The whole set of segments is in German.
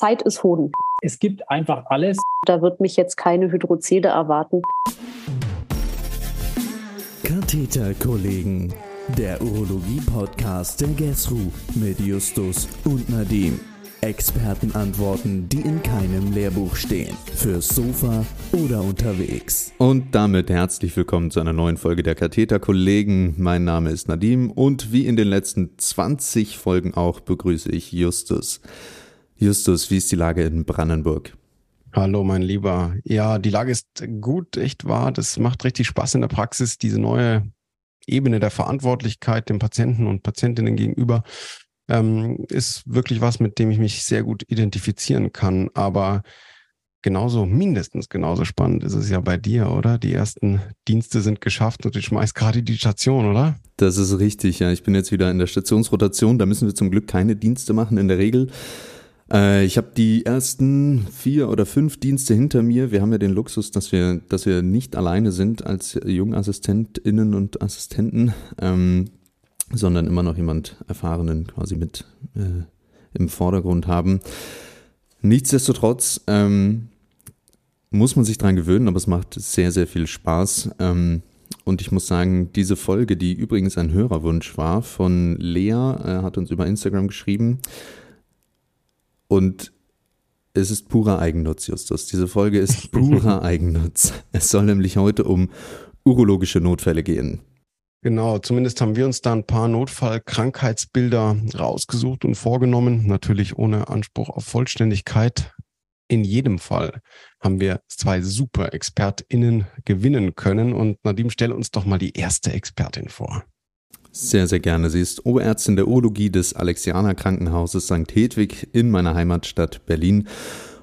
Zeit ist Hoden. Es gibt einfach alles. Da wird mich jetzt keine Hydrozede erwarten. Katheterkollegen, der Urologie-Podcast der GESRU mit Justus und Nadim. Expertenantworten, die in keinem Lehrbuch stehen. Fürs Sofa oder unterwegs. Und damit herzlich willkommen zu einer neuen Folge der Katheterkollegen. Mein Name ist Nadim und wie in den letzten 20 Folgen auch begrüße ich Justus. Justus, wie ist die Lage in Brandenburg? Hallo, mein Lieber. Ja, die Lage ist gut, echt wahr. Das macht richtig Spaß in der Praxis, diese neue Ebene der Verantwortlichkeit dem Patienten und Patientinnen gegenüber. Ähm, ist wirklich was, mit dem ich mich sehr gut identifizieren kann. Aber genauso, mindestens genauso spannend ist es ja bei dir, oder? Die ersten Dienste sind geschafft und du schmeißt gerade die Station, oder? Das ist richtig, ja. Ich bin jetzt wieder in der Stationsrotation. Da müssen wir zum Glück keine Dienste machen in der Regel. Äh, ich habe die ersten vier oder fünf Dienste hinter mir. Wir haben ja den Luxus, dass wir, dass wir nicht alleine sind als JungassistentInnen und Assistenten, ähm, sondern immer noch jemand Erfahrenen quasi mit äh, im Vordergrund haben. Nichtsdestotrotz ähm, muss man sich dran gewöhnen, aber es macht sehr, sehr viel Spaß. Ähm, und ich muss sagen, diese Folge, die übrigens ein Hörerwunsch war von Lea, äh, hat uns über Instagram geschrieben, und es ist purer Eigennutz, Justus. Diese Folge ist purer Eigennutz. Es soll nämlich heute um urologische Notfälle gehen. Genau, zumindest haben wir uns da ein paar Notfallkrankheitsbilder rausgesucht und vorgenommen, natürlich ohne Anspruch auf Vollständigkeit. In jedem Fall haben wir zwei super ExpertInnen gewinnen können und Nadim, stell uns doch mal die erste Expertin vor. Sehr, sehr gerne. Sie ist Oberärztin der Urologie des Alexianer Krankenhauses St. Hedwig in meiner Heimatstadt Berlin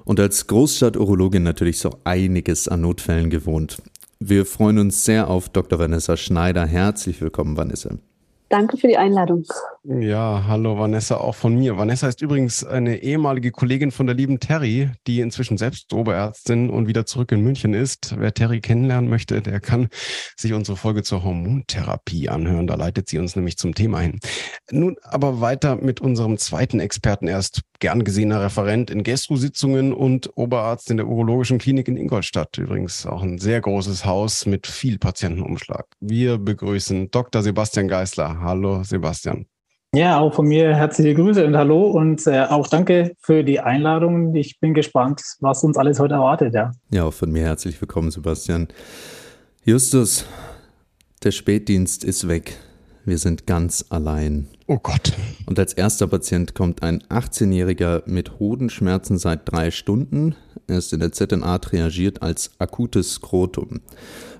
und als Großstadt-Urologin natürlich so einiges an Notfällen gewohnt. Wir freuen uns sehr auf Dr. Vanessa Schneider. Herzlich willkommen, Vanessa. Danke für die Einladung. Ja, hallo Vanessa, auch von mir. Vanessa ist übrigens eine ehemalige Kollegin von der lieben Terry, die inzwischen selbst Oberärztin und wieder zurück in München ist. Wer Terry kennenlernen möchte, der kann sich unsere Folge zur Hormontherapie anhören. Da leitet sie uns nämlich zum Thema hin. Nun aber weiter mit unserem zweiten Experten. Er ist gern gesehener Referent in Gastro-Sitzungen und Oberarzt in der Urologischen Klinik in Ingolstadt. Übrigens auch ein sehr großes Haus mit viel Patientenumschlag. Wir begrüßen Dr. Sebastian Hallo Sebastian. Ja, auch von mir herzliche Grüße und hallo und äh, auch danke für die Einladung. Ich bin gespannt, was uns alles heute erwartet. Ja, ja auch von mir herzlich willkommen, Sebastian. Justus, der Spätdienst ist weg. Wir sind ganz allein. Oh Gott. Und als erster Patient kommt ein 18-Jähriger mit Hodenschmerzen seit drei Stunden. Er ist in der ZNA triagiert als akutes Skrotum.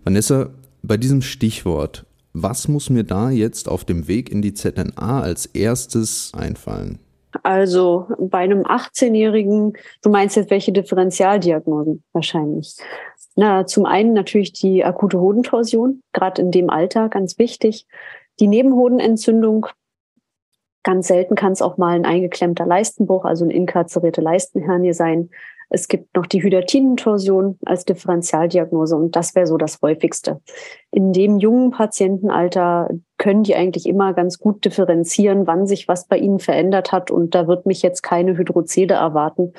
Vanessa, bei diesem Stichwort was muss mir da jetzt auf dem Weg in die ZNA als erstes einfallen? Also bei einem 18-Jährigen, du meinst jetzt welche Differentialdiagnosen wahrscheinlich. Na, zum einen natürlich die akute Hodentorsion, gerade in dem Alter, ganz wichtig. Die Nebenhodenentzündung, ganz selten kann es auch mal ein eingeklemmter Leistenbruch, also eine inkarzerierte Leistenhernie sein. Es gibt noch die Hydatinentorsion als Differentialdiagnose und das wäre so das häufigste. In dem jungen Patientenalter können die eigentlich immer ganz gut differenzieren, wann sich was bei ihnen verändert hat und da wird mich jetzt keine Hydrozede erwarten,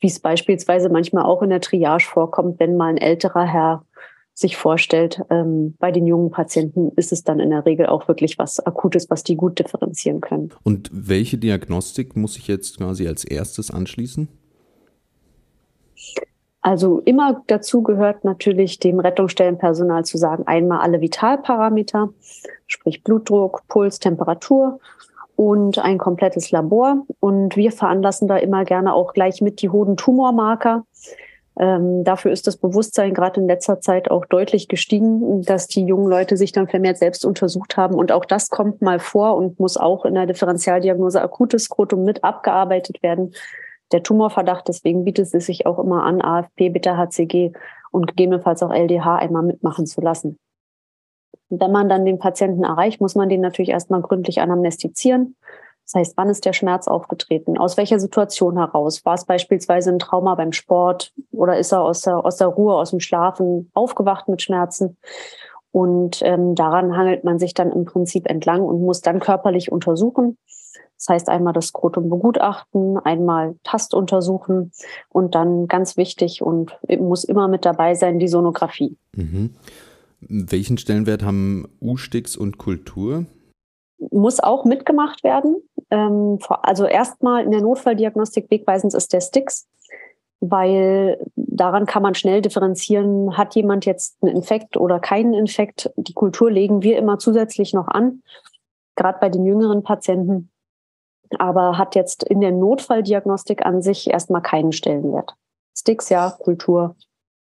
wie es beispielsweise manchmal auch in der Triage vorkommt, wenn mal ein älterer Herr sich vorstellt, ähm, bei den jungen Patienten ist es dann in der Regel auch wirklich was Akutes, was die gut differenzieren können. Und welche Diagnostik muss ich jetzt quasi als erstes anschließen? Also immer dazu gehört natürlich dem Rettungsstellenpersonal zu sagen, einmal alle Vitalparameter, sprich Blutdruck, Puls, Temperatur und ein komplettes Labor. Und wir veranlassen da immer gerne auch gleich mit die Hodentumormarker. Ähm, dafür ist das Bewusstsein gerade in letzter Zeit auch deutlich gestiegen, dass die jungen Leute sich dann vermehrt selbst untersucht haben. Und auch das kommt mal vor und muss auch in der Differentialdiagnose akutes Skrotum mit abgearbeitet werden der Tumorverdacht. Deswegen bietet es sich auch immer an, AFP, Beta-HCG und gegebenenfalls auch LDH einmal mitmachen zu lassen. wenn man dann den Patienten erreicht, muss man den natürlich erstmal gründlich anamnestizieren. Das heißt, wann ist der Schmerz aufgetreten? Aus welcher Situation heraus? War es beispielsweise ein Trauma beim Sport oder ist er aus der, aus der Ruhe, aus dem Schlafen aufgewacht mit Schmerzen? Und ähm, daran hangelt man sich dann im Prinzip entlang und muss dann körperlich untersuchen Das heißt einmal das Skrotum begutachten, einmal Tast untersuchen und dann ganz wichtig und muss immer mit dabei sein die Sonographie. Mhm. Welchen Stellenwert haben U-Sticks und Kultur? Muss auch mitgemacht werden. Ähm, also erstmal in der Notfalldiagnostik wegweisend ist der Sticks weil daran kann man schnell differenzieren, hat jemand jetzt einen Infekt oder keinen Infekt. Die Kultur legen wir immer zusätzlich noch an, gerade bei den jüngeren Patienten, aber hat jetzt in der Notfalldiagnostik an sich erstmal keinen Stellenwert. Sticks ja, Kultur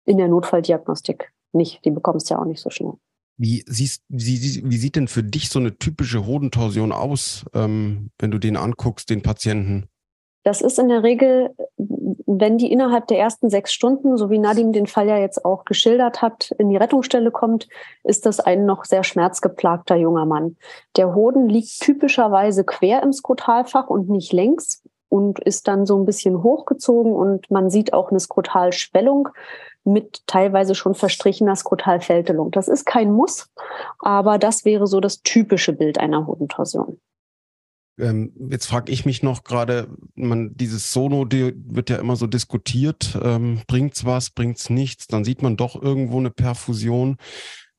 in der Notfalldiagnostik nicht. Die bekommst du ja auch nicht so schnell. Wie, siehst, wie, wie sieht denn für dich so eine typische Hodentorsion aus, ähm, wenn du den anguckst, den Patienten? Das ist in der Regel, wenn die innerhalb der ersten sechs Stunden, so wie Nadim den Fall ja jetzt auch geschildert hat, in die Rettungsstelle kommt, ist das ein noch sehr schmerzgeplagter junger Mann. Der Hoden liegt typischerweise quer im Skrotalfach und nicht längs und ist dann so ein bisschen hochgezogen und man sieht auch eine Skrotalschwellung mit teilweise schon verstrichener Skrotalfältelung. Das ist kein Muss, aber das wäre so das typische Bild einer Hodentorsion. Ähm, jetzt frage ich mich noch gerade, man dieses Sono die wird ja immer so diskutiert, ähm, bringt's was, bringt's nichts, dann sieht man doch irgendwo eine Perfusion.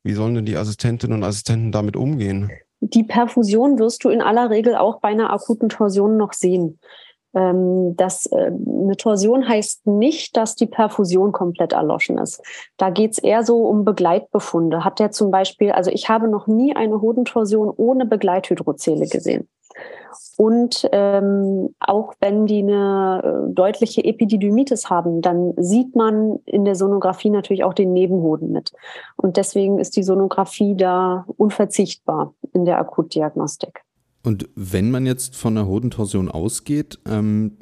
Wie sollen denn die Assistentinnen und Assistenten damit umgehen? Die Perfusion wirst du in aller Regel auch bei einer akuten Torsion noch sehen. Ähm, das, äh, eine Torsion heißt nicht, dass die Perfusion komplett erloschen ist. Da geht's eher so um Begleitbefunde. Hat der zum Beispiel, also ich habe noch nie eine Hodentorsion ohne Begleithydrozele gesehen. Und ähm, auch wenn die eine äh, deutliche Epididymitis haben, dann sieht man in der Sonographie natürlich auch den Nebenhoden mit. Und deswegen ist die Sonographie da unverzichtbar in der Akutdiagnostik. Und wenn man jetzt von einer Hodentorsion ausgeht ähm,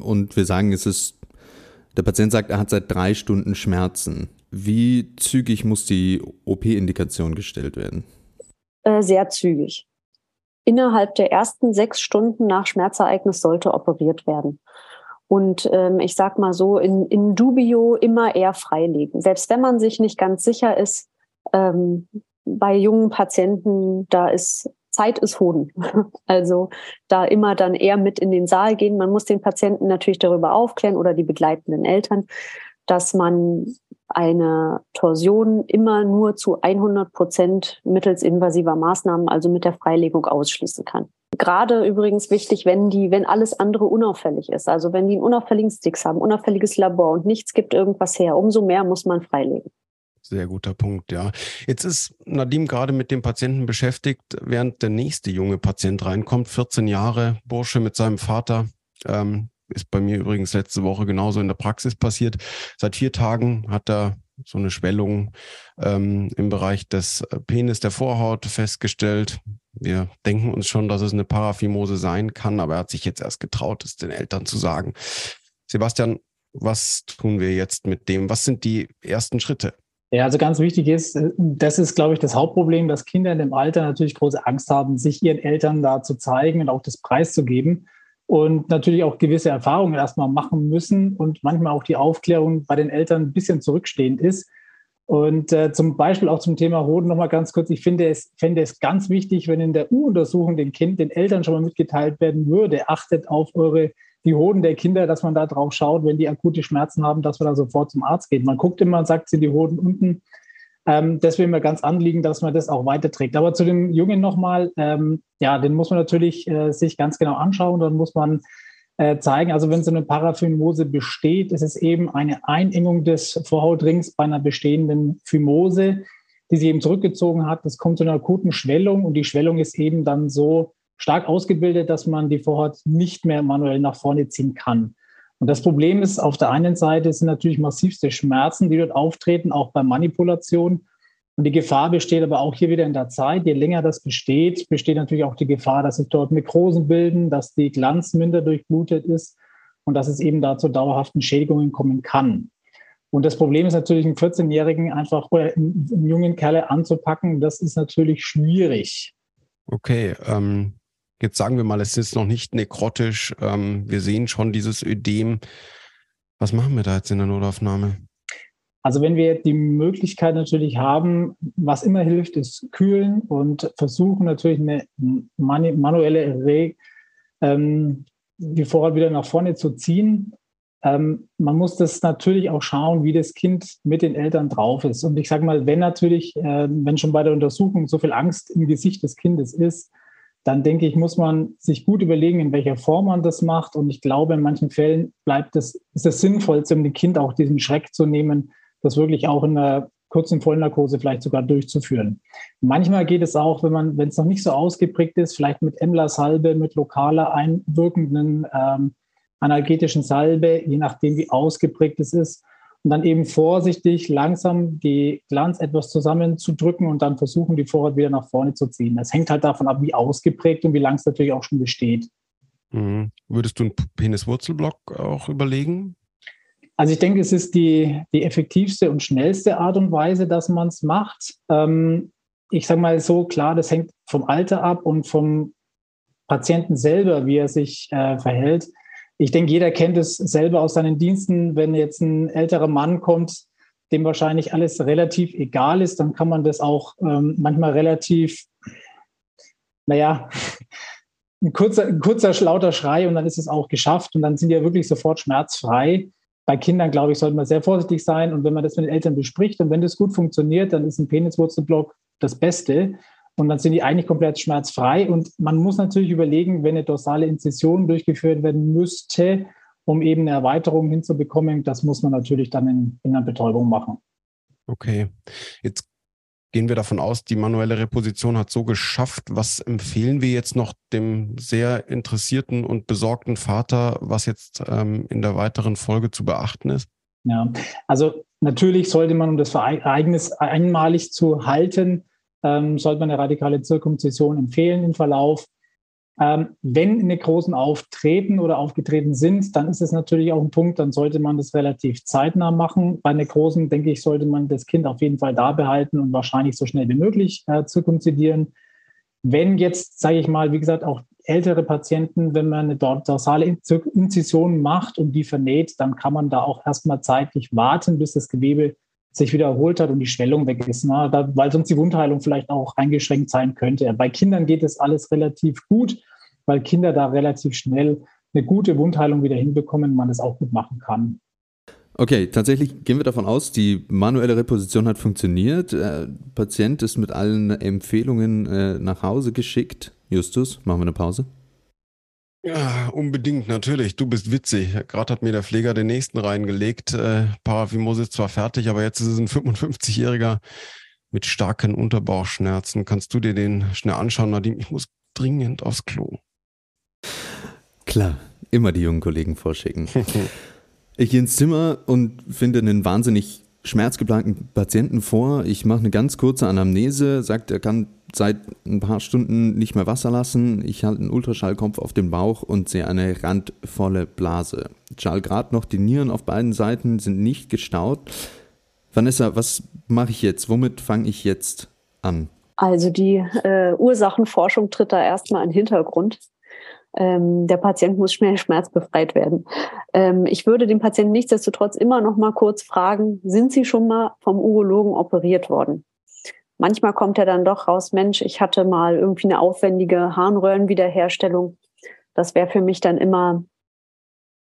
und wir sagen, es ist, der Patient sagt, er hat seit drei Stunden Schmerzen, wie zügig muss die OP-Indikation gestellt werden? Äh, sehr zügig innerhalb der ersten sechs Stunden nach Schmerzereignis sollte operiert werden. Und ähm, ich sag mal so, in, in dubio immer eher freilegen. Selbst wenn man sich nicht ganz sicher ist, ähm, bei jungen Patienten, da ist Zeit ist Hoden. Also da immer dann eher mit in den Saal gehen. Man muss den Patienten natürlich darüber aufklären oder die begleitenden Eltern, dass man eine Torsion immer nur zu 100 Prozent mittels invasiver Maßnahmen, also mit der Freilegung ausschließen kann. Gerade übrigens wichtig, wenn die, wenn alles andere unauffällig ist. Also wenn die einen unauffälligen Sticks haben, unauffälliges Labor und nichts gibt irgendwas her, umso mehr muss man freilegen. Sehr guter Punkt, ja. Jetzt ist Nadim gerade mit dem Patienten beschäftigt, während der nächste junge Patient reinkommt, 14 Jahre, Bursche mit seinem Vater, ähm, ist bei mir übrigens letzte Woche genauso in der Praxis passiert. Seit vier Tagen hat er so eine Schwellung ähm, im Bereich des Penis der Vorhaut festgestellt. Wir denken uns schon, dass es eine Paraphimose sein kann, aber er hat sich jetzt erst getraut, es den Eltern zu sagen. Sebastian, was tun wir jetzt mit dem? Was sind die ersten Schritte? Ja, also ganz wichtig ist, das ist, glaube ich, das Hauptproblem, dass Kinder in dem Alter natürlich große Angst haben, sich ihren Eltern da zu zeigen und auch das Preis zu geben und natürlich auch gewisse Erfahrungen erstmal machen müssen und manchmal auch die Aufklärung bei den Eltern ein bisschen zurückstehend ist. Und äh, zum Beispiel auch zum Thema Hoden nochmal ganz kurz. Ich finde es, fände es ganz wichtig, wenn in der U-Untersuchung den Kind, den Eltern schon mal mitgeteilt werden würde, achtet auf eure, die Hoden der Kinder, dass man da drauf schaut, wenn die akute Schmerzen haben, dass man da sofort zum Arzt geht. Man guckt immer und sagt, sind die Hoden unten ähm, das wäre mir ganz anliegen, dass man das auch weiterträgt. Aber zu dem Jungen nochmal, ähm, ja, den muss man natürlich äh, sich ganz genau anschauen. Dann muss man äh, zeigen, also wenn so eine Paraphimose besteht, ist es eben eine Einengung des Vorhautrings bei einer bestehenden Phimose, die sich eben zurückgezogen hat. Das kommt zu einer akuten Schwellung und die Schwellung ist eben dann so stark ausgebildet, dass man die Vorhaut nicht mehr manuell nach vorne ziehen kann. Und das Problem ist, auf der einen Seite sind natürlich massivste Schmerzen, die dort auftreten, auch bei Manipulation. Und die Gefahr besteht aber auch hier wieder in der Zeit. Je länger das besteht, besteht natürlich auch die Gefahr, dass sich dort Nekrosen bilden, dass die Glanz minder durchblutet ist und dass es eben da zu dauerhaften Schädigungen kommen kann. Und das Problem ist natürlich, einen 14-Jährigen einfach oder einen jungen Kerle anzupacken, das ist natürlich schwierig. Okay, ähm, Jetzt sagen wir mal, es ist noch nicht nekrotisch. Ähm, wir sehen schon dieses Ödem. Was machen wir da jetzt in der Notaufnahme? Also wenn wir die Möglichkeit natürlich haben, was immer hilft, ist kühlen und versuchen natürlich eine manuelle Re ähm, die Vorrat wieder nach vorne zu ziehen. Ähm, man muss das natürlich auch schauen, wie das Kind mit den Eltern drauf ist. Und ich sage mal, wenn natürlich, äh, wenn schon bei der Untersuchung so viel Angst im Gesicht des Kindes ist, dann denke ich, muss man sich gut überlegen, in welcher Form man das macht. Und ich glaube, in manchen Fällen bleibt es, ist es sinnvoll, um dem Kind auch diesen Schreck zu nehmen, das wirklich auch in einer kurzen Vollnarkose vielleicht sogar durchzuführen. Manchmal geht es auch, wenn man, wenn es noch nicht so ausgeprägt ist, vielleicht mit Emler-Salbe, mit lokaler einwirkenden ähm, analgetischen Salbe, je nachdem, wie ausgeprägt es ist. Und dann eben vorsichtig langsam die Glanz etwas zusammenzudrücken und dann versuchen, die Vorrat wieder nach vorne zu ziehen. Das hängt halt davon ab, wie ausgeprägt und wie lang es natürlich auch schon besteht. Mhm. Würdest du einen Peniswurzelblock auch überlegen? Also ich denke, es ist die, die effektivste und schnellste Art und Weise, dass man es macht. Ähm, ich sage mal so, klar, das hängt vom Alter ab und vom Patienten selber, wie er sich äh, verhält. Ich denke, jeder kennt es selber aus seinen Diensten, wenn jetzt ein älterer Mann kommt, dem wahrscheinlich alles relativ egal ist, dann kann man das auch ähm, manchmal relativ, naja, ein kurzer, ein kurzer, lauter Schrei und dann ist es auch geschafft und dann sind die ja wirklich sofort schmerzfrei bei Kindern, glaube ich, sollte man sehr vorsichtig sein. Und wenn man das mit den Eltern bespricht und wenn das gut funktioniert, dann ist ein Peniswurzelblock das Beste. Und dann sind die eigentlich komplett schmerzfrei. Und man muss natürlich überlegen, wenn eine dorsale Inzision durchgeführt werden müsste, um eben eine Erweiterung hinzubekommen, das muss man natürlich dann in, in einer Betäubung machen. Okay. Jetzt gehen wir davon aus, die manuelle Reposition hat so geschafft. Was empfehlen wir jetzt noch dem sehr interessierten und besorgten Vater, was jetzt ähm, in der weiteren Folge zu beachten ist? Ja, also natürlich sollte man, um das Ereignis einmalig zu halten, ähm, sollte man eine radikale Zirkumzision empfehlen im Verlauf. Ähm, wenn Nekrosen auftreten oder aufgetreten sind, dann ist es natürlich auch ein Punkt, dann sollte man das relativ zeitnah machen. Bei Nekrosen, denke ich, sollte man das Kind auf jeden Fall da behalten und wahrscheinlich so schnell wie möglich äh, zirkumzidieren. Wenn jetzt, sage ich mal, wie gesagt, auch ältere Patienten, wenn man eine dorsale Inzision macht und die vernäht, dann kann man da auch erstmal zeitlich warten, bis das Gewebe sich wieder erholt hat und die Schwellung weg ist, ne? da, weil sonst die Wundheilung vielleicht auch eingeschränkt sein könnte. Bei Kindern geht es alles relativ gut, weil Kinder da relativ schnell eine gute Wundheilung wieder hinbekommen, man es auch gut machen kann. Okay, tatsächlich gehen wir davon aus, die manuelle Reposition hat funktioniert. Der äh, Patient ist mit allen Empfehlungen äh, nach Hause geschickt. Justus, machen wir eine Pause? Ja, unbedingt, natürlich. Du bist witzig. Gerade hat mir der Pfleger den nächsten reingelegt. Äh, Paraphimose ist zwar fertig, aber jetzt ist es ein 55-Jähriger mit starken Unterbauchschmerzen. Kannst du dir den schnell anschauen, Nadim? Ich muss dringend aufs Klo. Klar, immer die jungen Kollegen vorschicken. ich gehe ins Zimmer und finde einen wahnsinnig schmerzgeplagten Patienten vor. Ich mache eine ganz kurze Anamnese, sagt, er kann seit ein paar Stunden nicht mehr Wasser lassen. Ich halte einen Ultraschallkopf auf den Bauch und sehe eine randvolle Blase. Schall gerade noch, die Nieren auf beiden Seiten sind nicht gestaut. Vanessa, was mache ich jetzt? Womit fange ich jetzt an? Also die äh, Ursachenforschung tritt da erstmal in den Hintergrund. Ähm, der Patient muss schnell schmerzbefreit werden. Ähm, ich würde den Patienten nichtsdestotrotz immer noch mal kurz fragen, sind Sie schon mal vom Urologen operiert worden? Manchmal kommt er dann doch raus, Mensch, ich hatte mal irgendwie eine aufwendige Harnröhrenwiederherstellung. Das wäre für mich dann immer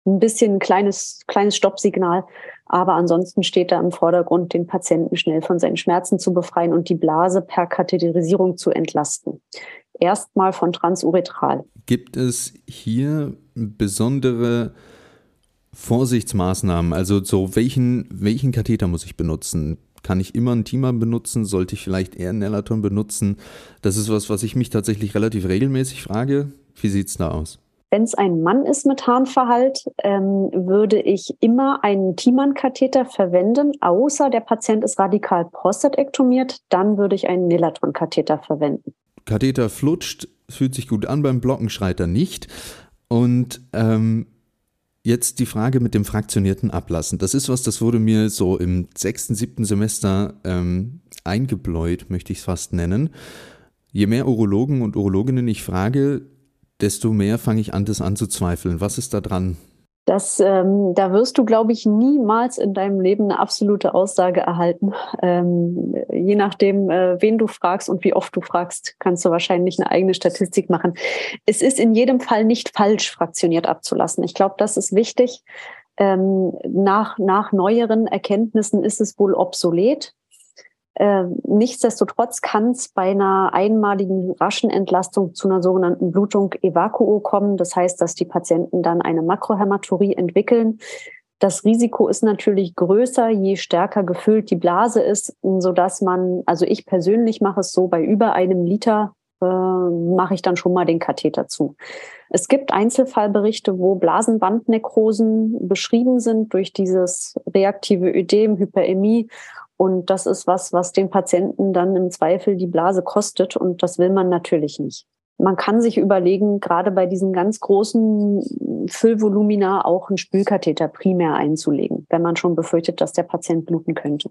ein bisschen ein kleines, kleines Stoppsignal. Aber ansonsten steht da im Vordergrund, den Patienten schnell von seinen Schmerzen zu befreien und die Blase per Katheterisierung zu entlasten. Erstmal von transuretral. Gibt es hier besondere Vorsichtsmaßnahmen? Also so welchen, welchen Katheter muss ich benutzen? Kann ich immer ein Thema benutzen? Sollte ich vielleicht eher einen Nelaton benutzen? Das ist was, was ich mich tatsächlich relativ regelmäßig frage. Wie sieht es da aus? Wenn es ein Mann ist mit Harnverhalt, ähm, würde ich immer einen Thiemann-Katheter verwenden, außer der Patient ist radikal prostatektomiert, dann würde ich einen Nelaton-Katheter verwenden. Katheter flutscht, fühlt sich gut an, beim Blocken schreit er nicht. Und ähm, Jetzt die Frage mit dem fraktionierten Ablassen. Das ist was, das wurde mir so im sechsten, siebten Semester ähm, eingebläut, möchte ich es fast nennen. Je mehr Urologen und Urologinnen ich frage, desto mehr fange ich an, das anzuzweifeln. Was ist da dran? Das, ähm, da wirst du, glaube ich, niemals in deinem Leben eine absolute Aussage erhalten. Ähm, je nachdem, äh, wen du fragst und wie oft du fragst, kannst du wahrscheinlich eine eigene Statistik machen. Es ist in jedem Fall nicht falsch, fraktioniert abzulassen. Ich glaube, das ist wichtig. Ähm, nach, nach neueren Erkenntnissen ist es wohl obsolet. Äh, nichtsdestotrotz kann es bei einer einmaligen raschen Entlastung zu einer sogenannten Blutung evakuo kommen. Das heißt, dass die Patienten dann eine Makrohämaturie entwickeln. Das Risiko ist natürlich größer, je stärker gefüllt die Blase ist, so dass man, also ich persönlich mache es so, bei über einem Liter äh, mache ich dann schon mal den Katheter zu. Es gibt Einzelfallberichte, wo Blasenwandnekrosen beschrieben sind durch dieses reaktive Ödem, Hyperämie und das ist was, was den Patienten dann im Zweifel die Blase kostet. Und das will man natürlich nicht. Man kann sich überlegen, gerade bei diesen ganz großen Füllvolumina auch einen Spülkatheter primär einzulegen, wenn man schon befürchtet, dass der Patient bluten könnte.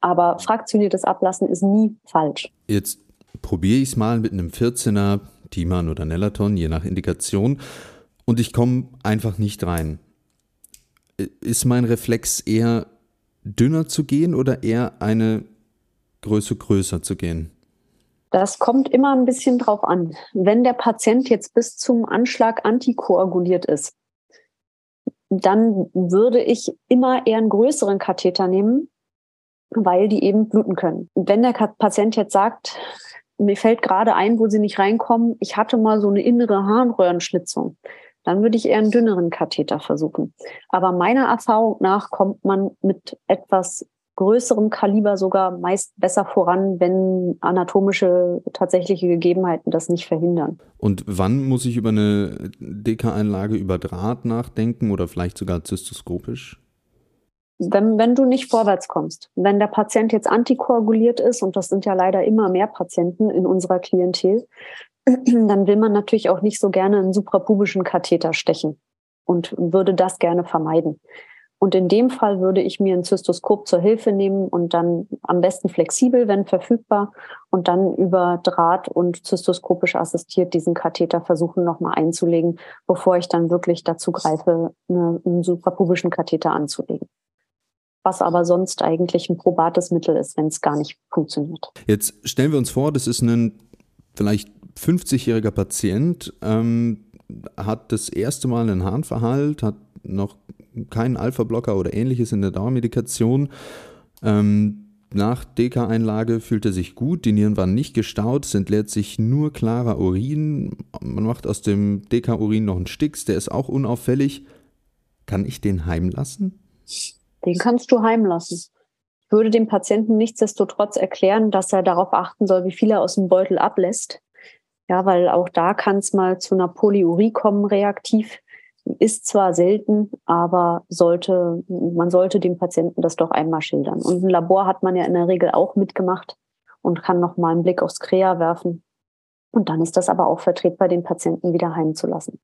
Aber fraktioniertes Ablassen ist nie falsch. Jetzt probiere ich es mal mit einem 14er Timan oder Nellaton, je nach Indikation, und ich komme einfach nicht rein. Ist mein Reflex eher dünner zu gehen oder eher eine Größe größer zu gehen? Das kommt immer ein bisschen drauf an. Wenn der Patient jetzt bis zum Anschlag antikoaguliert ist, dann würde ich immer eher einen größeren Katheter nehmen, weil die eben bluten können. Wenn der Patient jetzt sagt, mir fällt gerade ein, wo sie nicht reinkommen, ich hatte mal so eine innere Harnröhrenschlitzung, dann würde ich eher einen dünneren Katheter versuchen. Aber meiner Erfahrung nach kommt man mit etwas größerem Kaliber sogar meist besser voran, wenn anatomische tatsächliche Gegebenheiten das nicht verhindern. Und wann muss ich über eine DK-Einlage über Draht nachdenken oder vielleicht sogar zystoskopisch? Wenn, wenn du nicht vorwärts kommst, wenn der Patient jetzt antikoaguliert ist, und das sind ja leider immer mehr Patienten in unserer Klientel, dann will man natürlich auch nicht so gerne einen suprapubischen Katheter stechen und würde das gerne vermeiden. Und in dem Fall würde ich mir ein Zystoskop zur Hilfe nehmen und dann am besten flexibel, wenn verfügbar, und dann über Draht und zystoskopisch assistiert diesen Katheter versuchen nochmal einzulegen, bevor ich dann wirklich dazu greife, einen suprapubischen Katheter anzulegen. Was aber sonst eigentlich ein probates Mittel ist, wenn es gar nicht funktioniert. Jetzt stellen wir uns vor, das ist ein vielleicht 50-jähriger Patient ähm, hat das erste Mal einen Harnverhalt, hat noch keinen Alpha-Blocker oder ähnliches in der Dauermedikation. Ähm, nach DK-Einlage fühlt er sich gut, die Nieren waren nicht gestaut, es entleert sich nur klarer Urin. Man macht aus dem DK-Urin noch einen Sticks, der ist auch unauffällig. Kann ich den heimlassen? Den kannst du heimlassen. Ich würde dem Patienten nichtsdestotrotz erklären, dass er darauf achten soll, wie viel er aus dem Beutel ablässt. Ja, weil auch da kann es mal zu einer Polyurie kommen, reaktiv. Ist zwar selten, aber sollte, man sollte dem Patienten das doch einmal schildern. Und ein Labor hat man ja in der Regel auch mitgemacht und kann noch mal einen Blick aufs Krea werfen. Und dann ist das aber auch vertretbar, den Patienten wieder heimzulassen.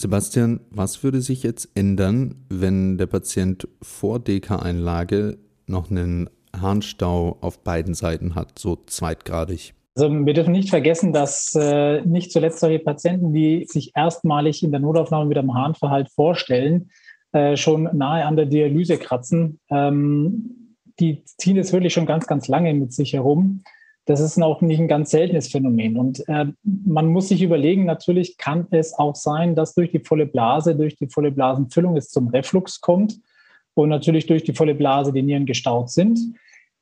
Sebastian, was würde sich jetzt ändern, wenn der Patient vor DK-Einlage noch einen Harnstau auf beiden Seiten hat, so zweitgradig? Also wir dürfen nicht vergessen, dass äh, nicht zuletzt solche Patienten, die sich erstmalig in der Notaufnahme mit einem Harnverhalt vorstellen, äh, schon nahe an der Dialyse kratzen. Ähm, die ziehen es wirklich schon ganz, ganz lange mit sich herum. Das ist auch nicht ein ganz seltenes Phänomen. Und äh, man muss sich überlegen, natürlich kann es auch sein, dass durch die volle Blase, durch die volle Blasenfüllung es zum Reflux kommt und natürlich durch die volle Blase die Nieren gestaut sind.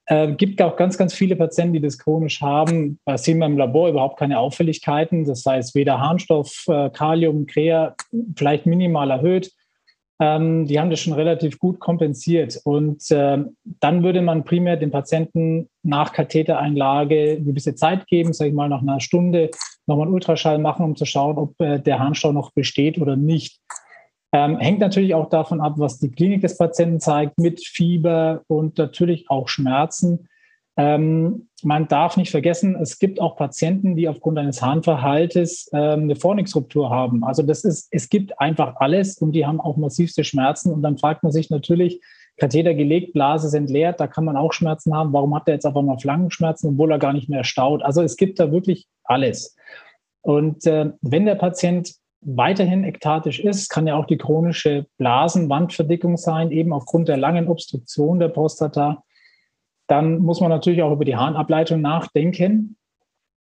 Äh, gibt auch ganz, ganz viele Patienten, die das chronisch haben. Da sehen wir im Labor überhaupt keine Auffälligkeiten. Das heißt, weder Harnstoff, äh, Kalium, Krea, vielleicht minimal erhöht. Ähm, die haben das schon relativ gut kompensiert. Und äh, dann würde man primär den Patienten nach Kathetereinlage eine gewisse Zeit geben, sage ich mal nach einer Stunde, nochmal einen Ultraschall machen, um zu schauen, ob äh, der Harnstau noch besteht oder nicht. Ähm, hängt natürlich auch davon ab, was die Klinik des Patienten zeigt, mit Fieber und natürlich auch Schmerzen. Ähm, man darf nicht vergessen, es gibt auch Patienten, die aufgrund eines Harnverhaltes ähm, eine Fornixruptur haben. Also das ist, es gibt einfach alles und die haben auch massivste Schmerzen. Und dann fragt man sich natürlich, Katheter gelegt, Blase ist entleert, da kann man auch Schmerzen haben. Warum hat er jetzt aber mal Flankenschmerzen, obwohl er gar nicht mehr staut? Also es gibt da wirklich alles. Und äh, wenn der Patient weiterhin ektatisch ist, kann ja auch die chronische Blasenwandverdickung sein, eben aufgrund der langen Obstruktion der Prostata. Dann muss man natürlich auch über die Harnableitung nachdenken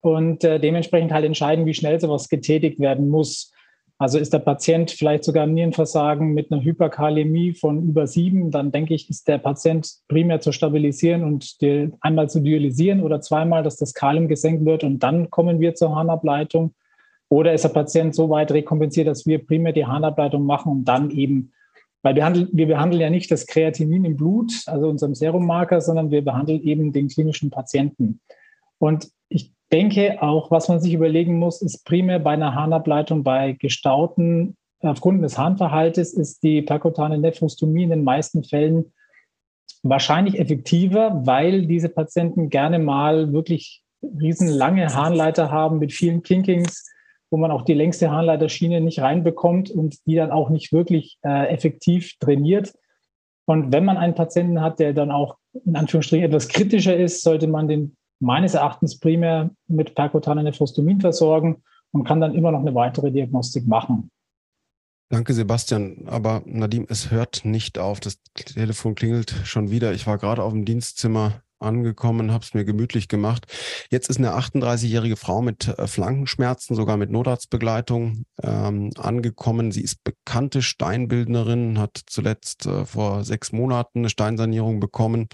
und äh, dementsprechend halt entscheiden, wie schnell sowas getätigt werden muss. Also ist der Patient vielleicht sogar im Nierenversagen mit einer Hyperkalämie von über sieben, dann denke ich, ist der Patient primär zu stabilisieren und einmal zu dialysieren oder zweimal, dass das Kalium gesenkt wird und dann kommen wir zur Harnableitung. Oder ist der Patient so weit rekompensiert, dass wir primär die Harnableitung machen und dann eben, weil wir, handeln, wir behandeln ja nicht das Kreatinin im Blut, also unserem Serummarker, sondern wir behandeln eben den klinischen Patienten. Und ich denke auch, was man sich überlegen muss, ist primär bei einer Harnableitung bei gestauten, aufgrund des Harnverhaltes ist die perkutane Nephrostomie in den meisten Fällen wahrscheinlich effektiver, weil diese Patienten gerne mal wirklich riesenlange Harnleiter haben mit vielen Kinkings, wo man auch die längste Harnleiterschiene nicht reinbekommt und die dann auch nicht wirklich äh, effektiv trainiert. Und wenn man einen Patienten hat, der dann auch in Anführungsstrichen etwas kritischer ist, sollte man den meines Erachtens primär mit perkutaner Nephrostomin versorgen und kann dann immer noch eine weitere Diagnostik machen. Danke, Sebastian. Aber Nadim, es hört nicht auf. Das Telefon klingelt schon wieder. Ich war gerade auf dem Dienstzimmer angekommen, habe es mir gemütlich gemacht. Jetzt ist eine 38-jährige Frau mit äh, Flankenschmerzen, sogar mit Notarztbegleitung ähm, angekommen. Sie ist bekannte Steinbildnerin, hat zuletzt äh, vor sechs Monaten eine Steinsanierung bekommen.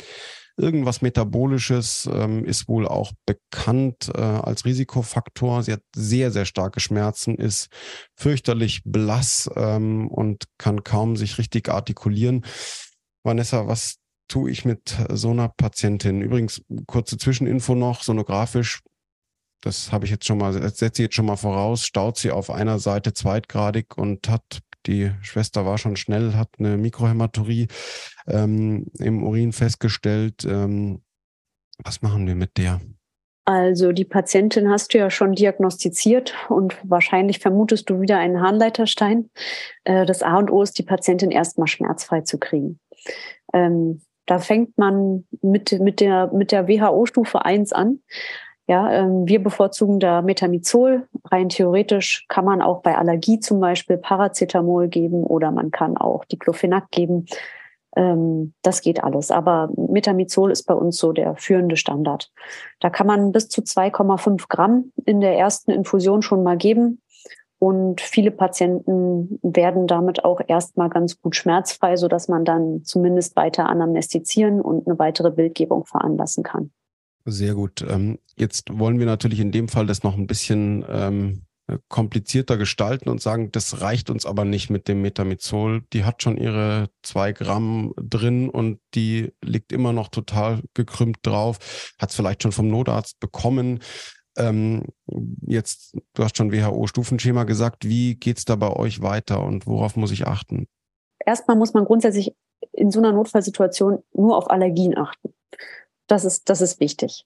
Irgendwas Metabolisches ähm, ist wohl auch bekannt äh, als Risikofaktor. Sie hat sehr, sehr starke Schmerzen, ist fürchterlich blass ähm, und kann kaum sich richtig artikulieren. Vanessa, was tue ich mit so einer Patientin? Übrigens, kurze Zwischeninfo noch, sonografisch das habe ich jetzt schon mal, setze ich jetzt schon mal voraus, staut sie auf einer Seite zweitgradig und hat die Schwester war schon schnell, hat eine Mikrohämaturie ähm, im Urin festgestellt. Ähm, was machen wir mit der? Also die Patientin hast du ja schon diagnostiziert und wahrscheinlich vermutest du wieder einen Harnleiterstein. Äh, das A und O ist, die Patientin erstmal schmerzfrei zu kriegen. Ähm, da fängt man mit, mit der, mit der WHO-Stufe 1 an. Ja, ähm, wir bevorzugen da Metamizol. Rein theoretisch kann man auch bei Allergie zum Beispiel Paracetamol geben oder man kann auch Diclofenac geben. Ähm, das geht alles. Aber Metamizol ist bei uns so der führende Standard. Da kann man bis zu 2,5 Gramm in der ersten Infusion schon mal geben. Und viele Patienten werden damit auch erstmal ganz gut schmerzfrei, sodass man dann zumindest weiter anamnestizieren und eine weitere Bildgebung veranlassen kann. Sehr gut. Ähm, jetzt wollen wir natürlich in dem Fall das noch ein bisschen ähm, komplizierter gestalten und sagen, das reicht uns aber nicht mit dem Metamizol. Die hat schon ihre zwei Gramm drin und die liegt immer noch total gekrümmt drauf, hat es vielleicht schon vom Notarzt bekommen. Ähm, jetzt, du hast schon WHO-Stufenschema gesagt. Wie geht es da bei euch weiter und worauf muss ich achten? Erstmal muss man grundsätzlich in so einer Notfallsituation nur auf Allergien achten. Das ist, das ist wichtig.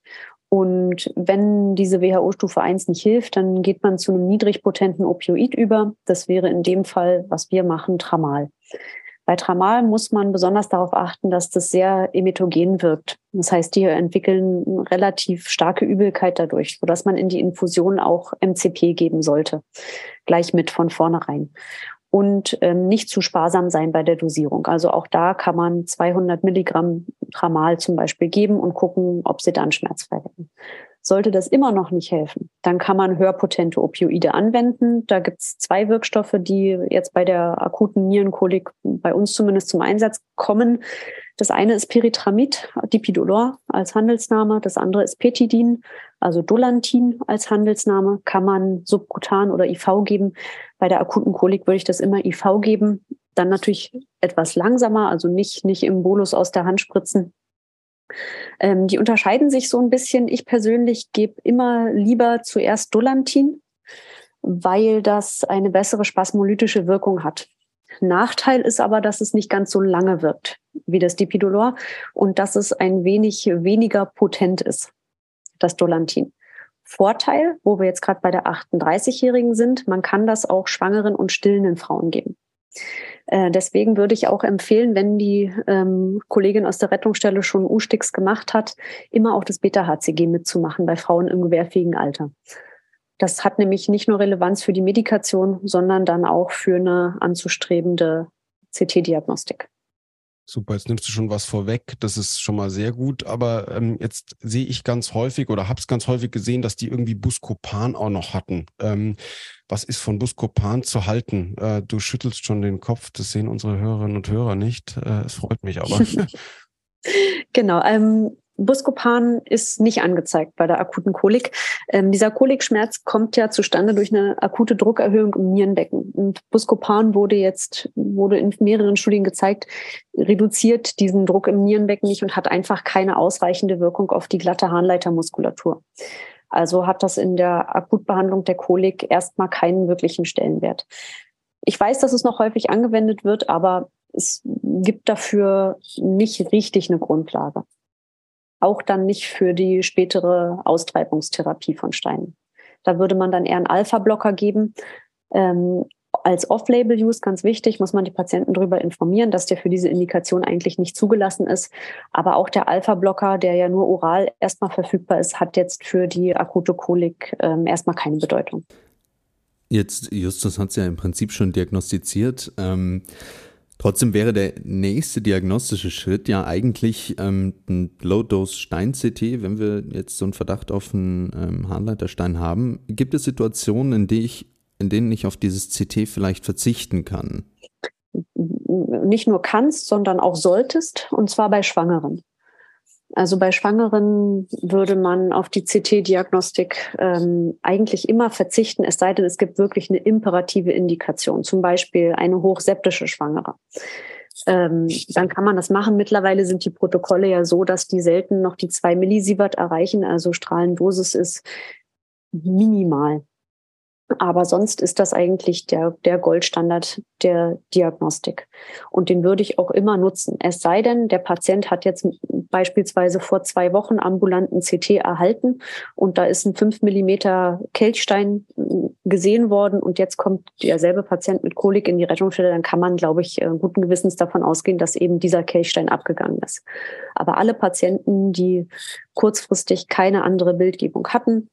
Und wenn diese WHO-Stufe 1 nicht hilft, dann geht man zu einem niedrigpotenten Opioid über. Das wäre in dem Fall, was wir machen, Tramal. Bei Tramal muss man besonders darauf achten, dass das sehr emetogen wirkt. Das heißt, die entwickeln relativ starke Übelkeit dadurch, sodass man in die Infusion auch MCP geben sollte. Gleich mit von vornherein und ähm, nicht zu sparsam sein bei der Dosierung. Also auch da kann man 200 Milligramm Tramal zum Beispiel geben und gucken, ob sie dann schmerzfrei werden. Sollte das immer noch nicht helfen, dann kann man hörpotente Opioide anwenden. Da gibt es zwei Wirkstoffe, die jetzt bei der akuten Nierenkolik bei uns zumindest zum Einsatz kommen. Das eine ist Peritramid, Dipidolor als Handelsname. Das andere ist Petidin, also Dolantin als Handelsname. Kann man subkutan oder IV geben. Bei der akuten Kolik würde ich das immer IV geben. Dann natürlich etwas langsamer, also nicht, nicht im Bolus aus der Hand spritzen. Ähm, die unterscheiden sich so ein bisschen. Ich persönlich gebe immer lieber zuerst Dolantin, weil das eine bessere spasmolytische Wirkung hat. Nachteil ist aber, dass es nicht ganz so lange wirkt wie das Dipidolor und dass es ein wenig weniger potent ist, das Dolantin. Vorteil, wo wir jetzt gerade bei der 38-Jährigen sind, man kann das auch schwangeren und stillenden Frauen geben. Äh, deswegen würde ich auch empfehlen, wenn die ähm, Kollegin aus der Rettungsstelle schon U-Sticks gemacht hat, immer auch das Beta-HCG mitzumachen bei Frauen im gewährfähigen Alter. Das hat nämlich nicht nur Relevanz für die Medikation, sondern dann auch für eine anzustrebende CT-Diagnostik. Super, jetzt nimmst du schon was vorweg. Das ist schon mal sehr gut. Aber ähm, jetzt sehe ich ganz häufig oder habe es ganz häufig gesehen, dass die irgendwie Buscopan auch noch hatten. Ähm, was ist von Buscopan zu halten? Äh, du schüttelst schon den Kopf. Das sehen unsere Hörerinnen und Hörer nicht. Äh, es freut mich aber. genau. Ähm, Buscopan ist nicht angezeigt bei der akuten Kolik. Ähm, dieser Kolikschmerz kommt ja zustande durch eine akute Druckerhöhung im Nierenbecken. Und Buscopan wurde jetzt, wurde in mehreren Studien gezeigt, reduziert diesen Druck im Nierenbecken nicht und hat einfach keine ausreichende Wirkung auf die glatte Harnleitermuskulatur. Also hat das in der Akutbehandlung der Kolik erstmal keinen wirklichen Stellenwert. Ich weiß, dass es noch häufig angewendet wird, aber es gibt dafür nicht richtig eine Grundlage auch dann nicht für die spätere Austreibungstherapie von Steinen. Da würde man dann eher einen Alpha-Blocker geben. Ähm, als Off-Label-Use ganz wichtig, muss man die Patienten darüber informieren, dass der für diese Indikation eigentlich nicht zugelassen ist. Aber auch der Alpha-Blocker, der ja nur oral erstmal verfügbar ist, hat jetzt für die akute Kolik ähm, erstmal keine Bedeutung. Jetzt, Justus hat es ja im Prinzip schon diagnostiziert. Ähm, Trotzdem wäre der nächste diagnostische Schritt ja eigentlich ähm, ein Low-Dose-Stein-CT, wenn wir jetzt so einen Verdacht auf einen ähm, Harnleiterstein haben. Gibt es Situationen, in, die ich, in denen ich auf dieses CT vielleicht verzichten kann? Nicht nur kannst, sondern auch solltest, und zwar bei Schwangeren. Also bei Schwangeren würde man auf die CT-Diagnostik ähm, eigentlich immer verzichten, es sei denn, es gibt wirklich eine imperative Indikation, zum Beispiel eine hochseptische Schwangere. Ähm, dann kann man das machen. Mittlerweile sind die Protokolle ja so, dass die selten noch die zwei Millisievert erreichen, also Strahlendosis ist minimal. Aber sonst ist das eigentlich der, der Goldstandard der Diagnostik. Und den würde ich auch immer nutzen. Es sei denn, der Patient hat jetzt beispielsweise vor zwei Wochen ambulanten CT erhalten und da ist ein fünf Millimeter Kelchstein gesehen worden und jetzt kommt derselbe Patient mit Kolik in die Rettungsstelle, dann kann man, glaube ich, äh, guten Gewissens davon ausgehen, dass eben dieser Kelchstein abgegangen ist. Aber alle Patienten, die kurzfristig keine andere Bildgebung hatten,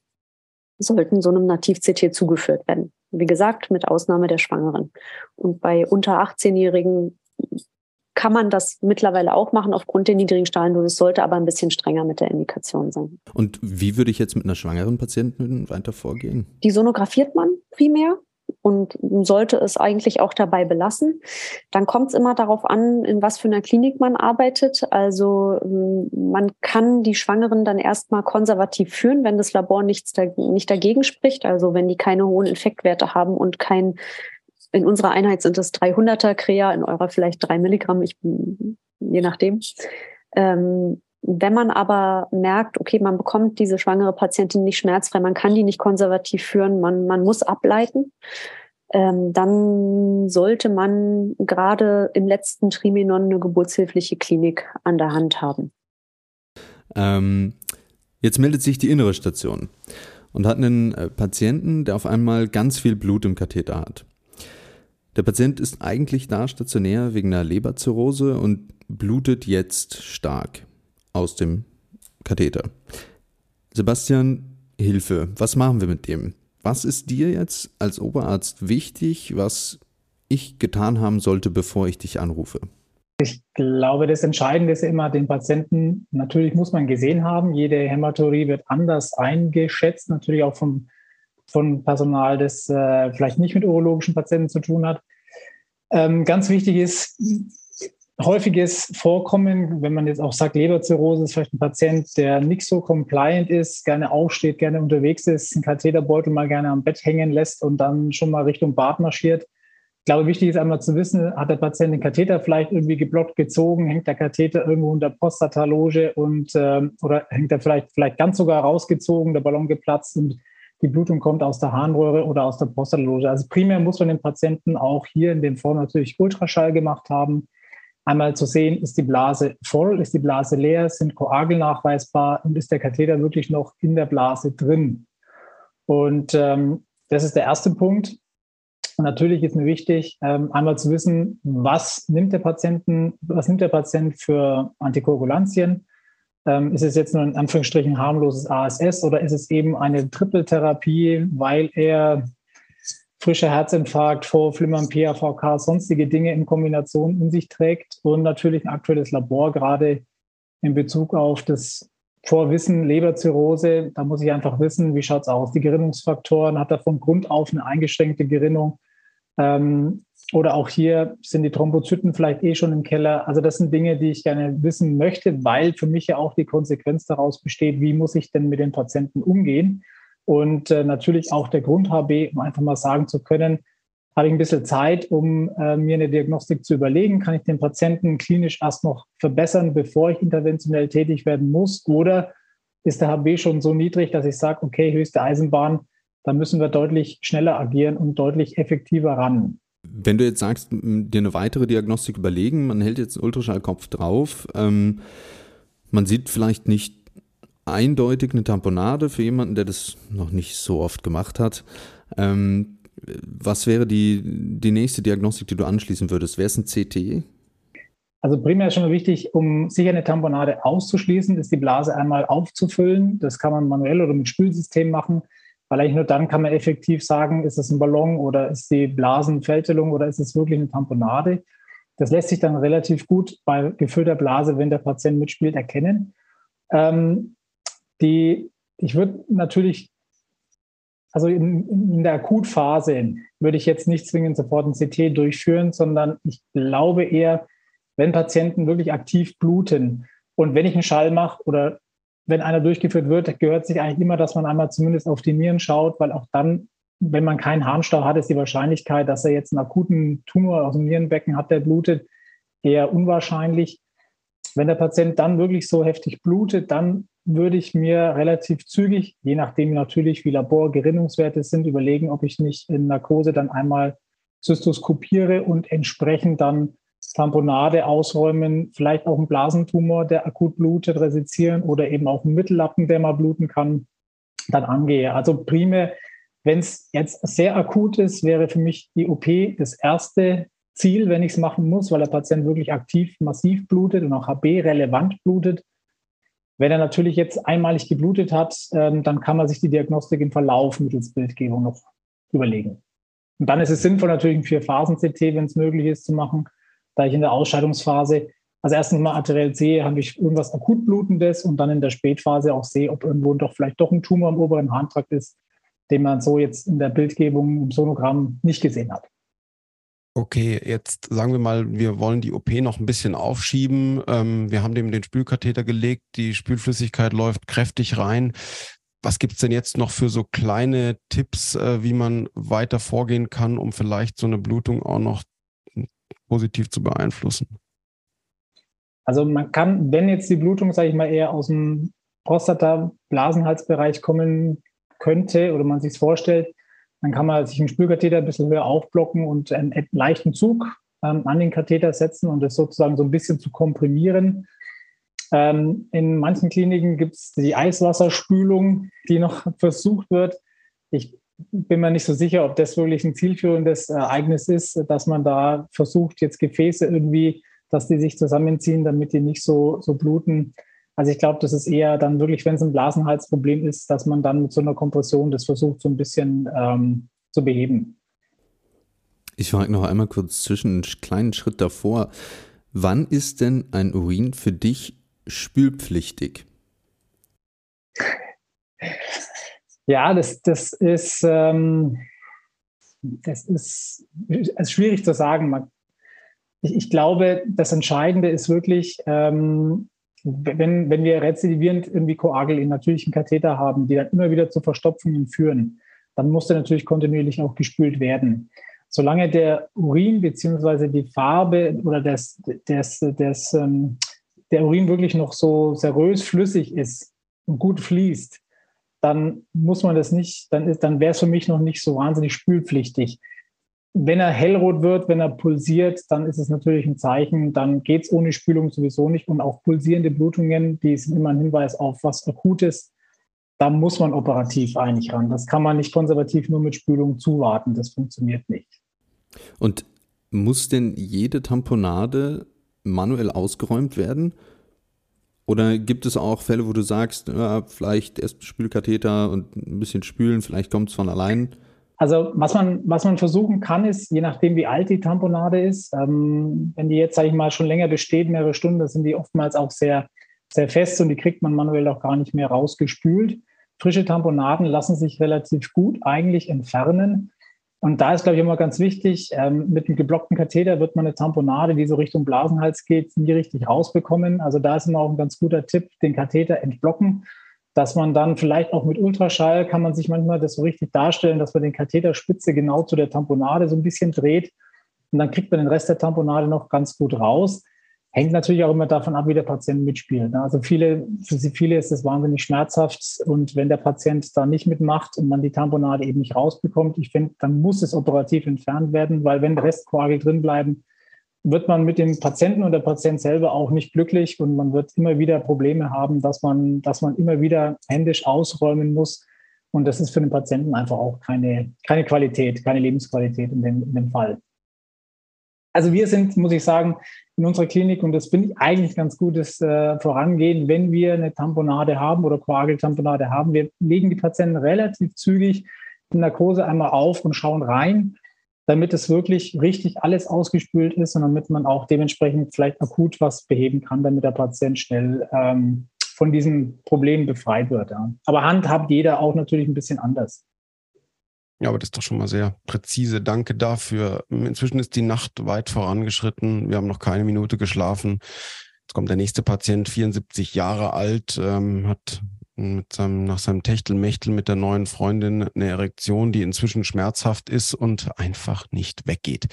sollten so einem Nativ-CT zugeführt werden. Wie gesagt, mit Ausnahme der Schwangeren. Und bei unter 18-Jährigen kann man das mittlerweile auch machen aufgrund der niedrigen Strahlendosis, sollte aber ein bisschen strenger mit der Indikation sein. Und wie würde ich jetzt mit einer schwangeren Patientin weiter vorgehen? Die sonografiert man primär und sollte es eigentlich auch dabei belassen. Dann kommt es immer darauf an, in was für einer Klinik man arbeitet. Also ähm, man kann die Schwangeren dann erstmal konservativ führen, wenn das Labor nichts da, nicht dagegen spricht. Also wenn die keine hohen Infektwerte haben und kein, in unserer Einheit sind es 300er Krea, in eurer vielleicht drei Milligramm, ich, je nachdem. Ähm, wenn man aber merkt, okay, man bekommt diese schwangere Patientin nicht schmerzfrei, man kann die nicht konservativ führen, man, man muss ableiten, ähm, dann sollte man gerade im letzten Trimenon eine geburtshilfliche Klinik an der Hand haben. Ähm, jetzt meldet sich die innere Station und hat einen äh, Patienten, der auf einmal ganz viel Blut im Katheter hat. Der Patient ist eigentlich da stationär wegen einer Leberzirrhose und blutet jetzt stark aus dem Katheter. Sebastian, Hilfe. Was machen wir mit dem? Was ist dir jetzt als Oberarzt wichtig, was ich getan haben sollte, bevor ich dich anrufe? Ich glaube, das Entscheidende ist immer, den Patienten, natürlich muss man gesehen haben, jede Hämaturie wird anders eingeschätzt, natürlich auch vom, vom Personal, das äh, vielleicht nicht mit urologischen Patienten zu tun hat. Ähm, ganz wichtig ist, häufiges Vorkommen, wenn man jetzt auch sagt, Leberzirrhose ist vielleicht ein Patient, der nicht so compliant ist, gerne aufsteht, gerne unterwegs ist, einen Katheterbeutel mal gerne am Bett hängen lässt und dann schon mal Richtung Bad marschiert. Ich glaube, wichtig ist einmal zu wissen, hat der Patient den Katheter vielleicht irgendwie geblockt gezogen, hängt der Katheter irgendwo unter Prostataloge und ähm, oder hängt er vielleicht vielleicht ganz sogar rausgezogen, der Ballon geplatzt und die Blutung kommt aus der Harnröhre oder aus der Prostataloge. Also primär muss man den Patienten auch hier in dem Fall natürlich Ultraschall gemacht haben Einmal zu sehen, ist die Blase voll, ist die Blase leer, sind Koagel nachweisbar und ist der Katheter wirklich noch in der Blase drin. Und ähm, das ist der erste Punkt. Natürlich ist mir wichtig, ähm, einmal zu wissen, was nimmt der Patienten, was nimmt der Patient für Antikoagulantien. Ähm, ist es jetzt nur in Anführungsstrichen harmloses ASS oder ist es eben eine Trippeltherapie, weil er frischer Herzinfarkt, Vorflimmern, PAVK, sonstige Dinge in Kombination in sich trägt und natürlich ein aktuelles Labor, gerade in Bezug auf das Vorwissen Leberzirrhose. Da muss ich einfach wissen, wie schaut es aus? Die Gerinnungsfaktoren, hat er von Grund auf eine eingeschränkte Gerinnung? Ähm, oder auch hier sind die Thrombozyten vielleicht eh schon im Keller. Also das sind Dinge, die ich gerne wissen möchte, weil für mich ja auch die Konsequenz daraus besteht, wie muss ich denn mit den Patienten umgehen? Und äh, natürlich auch der Grund HB, um einfach mal sagen zu können, habe ich ein bisschen Zeit, um äh, mir eine Diagnostik zu überlegen. Kann ich den Patienten klinisch erst noch verbessern, bevor ich interventionell tätig werden muss? Oder ist der HB schon so niedrig, dass ich sage, okay, höchste Eisenbahn, da müssen wir deutlich schneller agieren und deutlich effektiver ran. Wenn du jetzt sagst, dir eine weitere Diagnostik überlegen, man hält jetzt einen Ultraschallkopf drauf, ähm, man sieht vielleicht nicht eindeutig eine Tamponade für jemanden, der das noch nicht so oft gemacht hat. Ähm, was wäre die, die nächste Diagnostik, die du anschließen würdest? Wäre es ein CT? Also primär schon mal wichtig, um sicher eine Tamponade auszuschließen, ist die Blase einmal aufzufüllen. Das kann man manuell oder mit Spülsystem machen, weil eigentlich nur dann kann man effektiv sagen, ist es ein Ballon oder ist die Blasenfältelung oder ist es wirklich eine Tamponade. Das lässt sich dann relativ gut bei gefüllter Blase, wenn der Patient mitspielt, erkennen. Ähm, die, ich würde natürlich, also in, in der Akutphase würde ich jetzt nicht zwingend sofort ein CT durchführen, sondern ich glaube eher, wenn Patienten wirklich aktiv bluten und wenn ich einen Schall mache oder wenn einer durchgeführt wird, gehört sich eigentlich immer, dass man einmal zumindest auf die Nieren schaut, weil auch dann, wenn man keinen Harnstau hat, ist die Wahrscheinlichkeit, dass er jetzt einen akuten Tumor aus dem Nierenbecken hat, der blutet, eher unwahrscheinlich. Wenn der Patient dann wirklich so heftig blutet, dann würde ich mir relativ zügig, je nachdem natürlich, wie Laborgerinnungswerte sind, überlegen, ob ich nicht in Narkose dann einmal zystoskopiere und entsprechend dann Tamponade ausräumen, vielleicht auch einen Blasentumor, der akut blutet, resizieren oder eben auch einen Mittellappen, der mal bluten kann, dann angehe. Also primär, wenn es jetzt sehr akut ist, wäre für mich die OP das erste Ziel, wenn ich es machen muss, weil der Patient wirklich aktiv massiv blutet und auch HB-relevant blutet. Wenn er natürlich jetzt einmalig geblutet hat, ähm, dann kann man sich die Diagnostik im Verlauf mittels Bildgebung noch überlegen. Und dann ist es sinnvoll, natürlich ein Vier-Phasen-CT, wenn es möglich ist, zu machen, da ich in der Ausscheidungsphase, also erstens mal arteriell sehe, habe ich irgendwas akut Blutendes und dann in der Spätphase auch sehe, ob irgendwo doch vielleicht doch ein Tumor im oberen Harntrakt ist, den man so jetzt in der Bildgebung im Sonogramm nicht gesehen hat. Okay, jetzt sagen wir mal, wir wollen die OP noch ein bisschen aufschieben. Ähm, wir haben dem den Spülkatheter gelegt, die Spülflüssigkeit läuft kräftig rein. Was gibt es denn jetzt noch für so kleine Tipps, äh, wie man weiter vorgehen kann, um vielleicht so eine Blutung auch noch positiv zu beeinflussen? Also man kann, wenn jetzt die Blutung, sage ich mal, eher aus dem Prostata-Blasenhalsbereich kommen könnte oder man sich vorstellt, dann kann man sich einen Spülkatheter ein bisschen höher aufblocken und einen leichten Zug ähm, an den Katheter setzen und das sozusagen so ein bisschen zu komprimieren. Ähm, in manchen Kliniken gibt es die Eiswasserspülung, die noch versucht wird. Ich bin mir nicht so sicher, ob das wirklich ein zielführendes Ereignis ist, dass man da versucht, jetzt Gefäße irgendwie, dass die sich zusammenziehen, damit die nicht so, so bluten. Also ich glaube, das ist eher dann wirklich, wenn es ein Blasenhalsproblem ist, dass man dann mit so einer Kompression das versucht, so ein bisschen ähm, zu beheben. Ich frage noch einmal kurz zwischen einen kleinen Schritt davor. Wann ist denn ein Urin für dich spülpflichtig? Ja, das, das ist, ähm, das ist, ist schwierig zu sagen. Ich, ich, glaube, das Entscheidende ist wirklich, ähm, wenn, wenn wir rezidivierend irgendwie Koagel in natürlichen Katheter haben, die dann immer wieder zu Verstopfungen führen, dann muss der natürlich kontinuierlich auch gespült werden. Solange der Urin beziehungsweise die Farbe oder das, das, das, ähm, der Urin wirklich noch so serös flüssig ist und gut fließt, dann muss man das nicht, dann, dann wäre es für mich noch nicht so wahnsinnig spülpflichtig wenn er hellrot wird, wenn er pulsiert, dann ist es natürlich ein Zeichen, dann geht es ohne Spülung sowieso nicht. Und auch pulsierende Blutungen, die sind immer ein Hinweis auf was Akutes. Da muss man operativ eigentlich ran. Das kann man nicht konservativ nur mit Spülung zuwarten. Das funktioniert nicht. Und muss denn jede Tamponade manuell ausgeräumt werden? Oder gibt es auch Fälle, wo du sagst, ja, vielleicht erst Spülkatheter und ein bisschen spülen, vielleicht kommt es von allein? Also was man, was man versuchen kann, ist, je nachdem, wie alt die Tamponade ist, ähm, wenn die jetzt, sage ich mal, schon länger besteht, mehrere Stunden, dann sind die oftmals auch sehr, sehr fest und die kriegt man manuell auch gar nicht mehr rausgespült. Frische Tamponaden lassen sich relativ gut eigentlich entfernen. Und da ist, glaube ich, immer ganz wichtig, ähm, mit einem geblockten Katheter wird man eine Tamponade, die so Richtung Blasenhals geht, nie richtig rausbekommen. Also da ist immer auch ein ganz guter Tipp, den Katheter entblocken, dass man dann vielleicht auch mit Ultraschall kann man sich manchmal das so richtig darstellen, dass man den Katheterspitze genau zu der Tamponade so ein bisschen dreht und dann kriegt man den Rest der Tamponade noch ganz gut raus. Hängt natürlich auch immer davon ab, wie der Patient mitspielt. Ne? Also viele, für viele ist es wahnsinnig schmerzhaft und wenn der Patient da nicht mitmacht und man die Tamponade eben nicht rausbekommt, ich finde, dann muss es operativ entfernt werden, weil wenn Restquagel drin bleiben, wird man mit dem Patienten und der Patient selber auch nicht glücklich und man wird immer wieder Probleme haben, dass man, dass man immer wieder händisch ausräumen muss. Und das ist für den Patienten einfach auch keine, keine Qualität, keine Lebensqualität in dem, in dem Fall. Also wir sind, muss ich sagen, in unserer Klinik, und das finde ich eigentlich ganz gutes äh, Vorangehen, wenn wir eine Tamponade haben oder Koageltamponade haben, wir legen die Patienten relativ zügig in Narkose einmal auf und schauen rein, damit es wirklich richtig alles ausgespült ist und damit man auch dementsprechend vielleicht akut was beheben kann, damit der Patient schnell ähm, von diesem Problem befreit wird. Ja. Aber handhabt jeder auch natürlich ein bisschen anders. Ja, aber das ist doch schon mal sehr präzise. Danke dafür. Inzwischen ist die Nacht weit vorangeschritten. Wir haben noch keine Minute geschlafen. Jetzt kommt der nächste Patient, 74 Jahre alt, ähm, hat mit seinem, nach seinem Techtelmechtel mit der neuen Freundin eine Erektion, die inzwischen schmerzhaft ist und einfach nicht weggeht.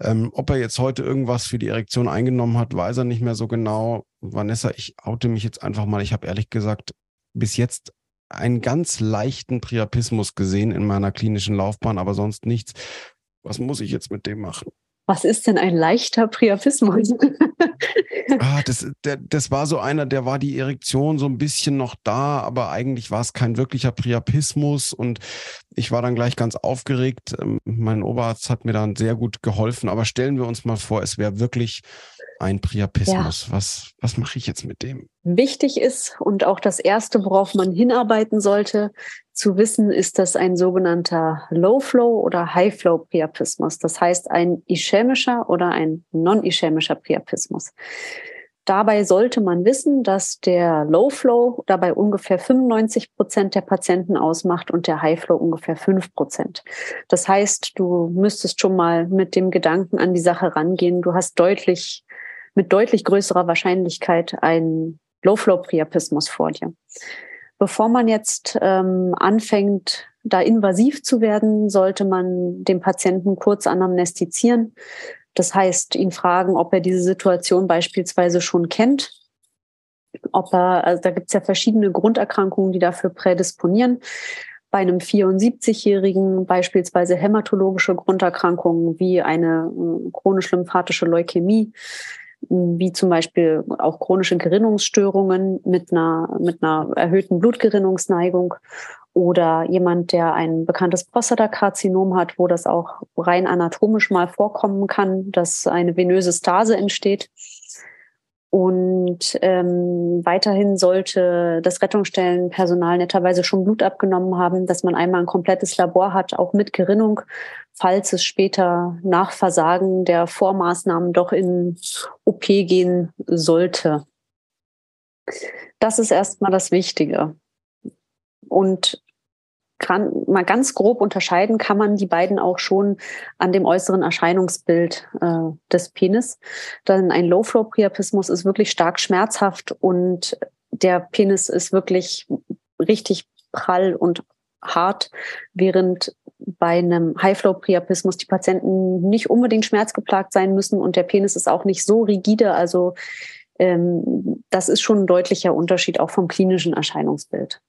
Ähm, ob er jetzt heute irgendwas für die Erektion eingenommen hat, weiß er nicht mehr so genau. Vanessa, ich oute mich jetzt einfach mal. Ich habe ehrlich gesagt bis jetzt einen ganz leichten Priapismus gesehen in meiner klinischen Laufbahn, aber sonst nichts. Was muss ich jetzt mit dem machen? Was ist denn ein leichter Priapismus? ah, das, der, das war so einer, der war die Erektion so ein bisschen noch da, aber eigentlich war es kein wirklicher Priapismus und ich war dann gleich ganz aufgeregt. Ähm, mein Oberarzt hat mir dann sehr gut geholfen, aber stellen wir uns mal vor, es wäre wirklich ein Priapismus. Ja. Was, was mache ich jetzt mit dem? Wichtig ist und auch das Erste, worauf man hinarbeiten sollte, zu wissen, ist das ein sogenannter Low-Flow oder High-Flow-Priapismus. Das heißt ein ischämischer oder ein non-ischämischer Priapismus. Dabei sollte man wissen, dass der Low Flow dabei ungefähr 95 Prozent der Patienten ausmacht und der High Flow ungefähr 5 Prozent. Das heißt, du müsstest schon mal mit dem Gedanken an die Sache rangehen. Du hast deutlich mit deutlich größerer Wahrscheinlichkeit einen Low-Flow-Priapismus vor dir. Bevor man jetzt ähm, anfängt, da invasiv zu werden, sollte man den Patienten kurz anamnestizieren. Das heißt, ihn fragen, ob er diese Situation beispielsweise schon kennt. Ob er, also da gibt es ja verschiedene Grunderkrankungen, die dafür prädisponieren. Bei einem 74-Jährigen beispielsweise hämatologische Grunderkrankungen wie eine äh, chronisch-lymphatische Leukämie, wie zum Beispiel auch chronische Gerinnungsstörungen mit einer, mit einer erhöhten Blutgerinnungsneigung oder jemand, der ein bekanntes Prostatakarzinom hat, wo das auch rein anatomisch mal vorkommen kann, dass eine venöse Stase entsteht. Und ähm, weiterhin sollte das Rettungsstellenpersonal netterweise schon Blut abgenommen haben, dass man einmal ein komplettes Labor hat, auch mit Gerinnung, falls es später nach Versagen der Vormaßnahmen doch in OP gehen sollte. Das ist erstmal das Wichtige. Und kann mal ganz grob unterscheiden kann man die beiden auch schon an dem äußeren Erscheinungsbild äh, des Penis. Denn ein Low-Flow-Priapismus ist wirklich stark schmerzhaft und der Penis ist wirklich richtig prall und hart, während bei einem High-Flow-Priapismus die Patienten nicht unbedingt schmerzgeplagt sein müssen und der Penis ist auch nicht so rigide. Also ähm, das ist schon ein deutlicher Unterschied auch vom klinischen Erscheinungsbild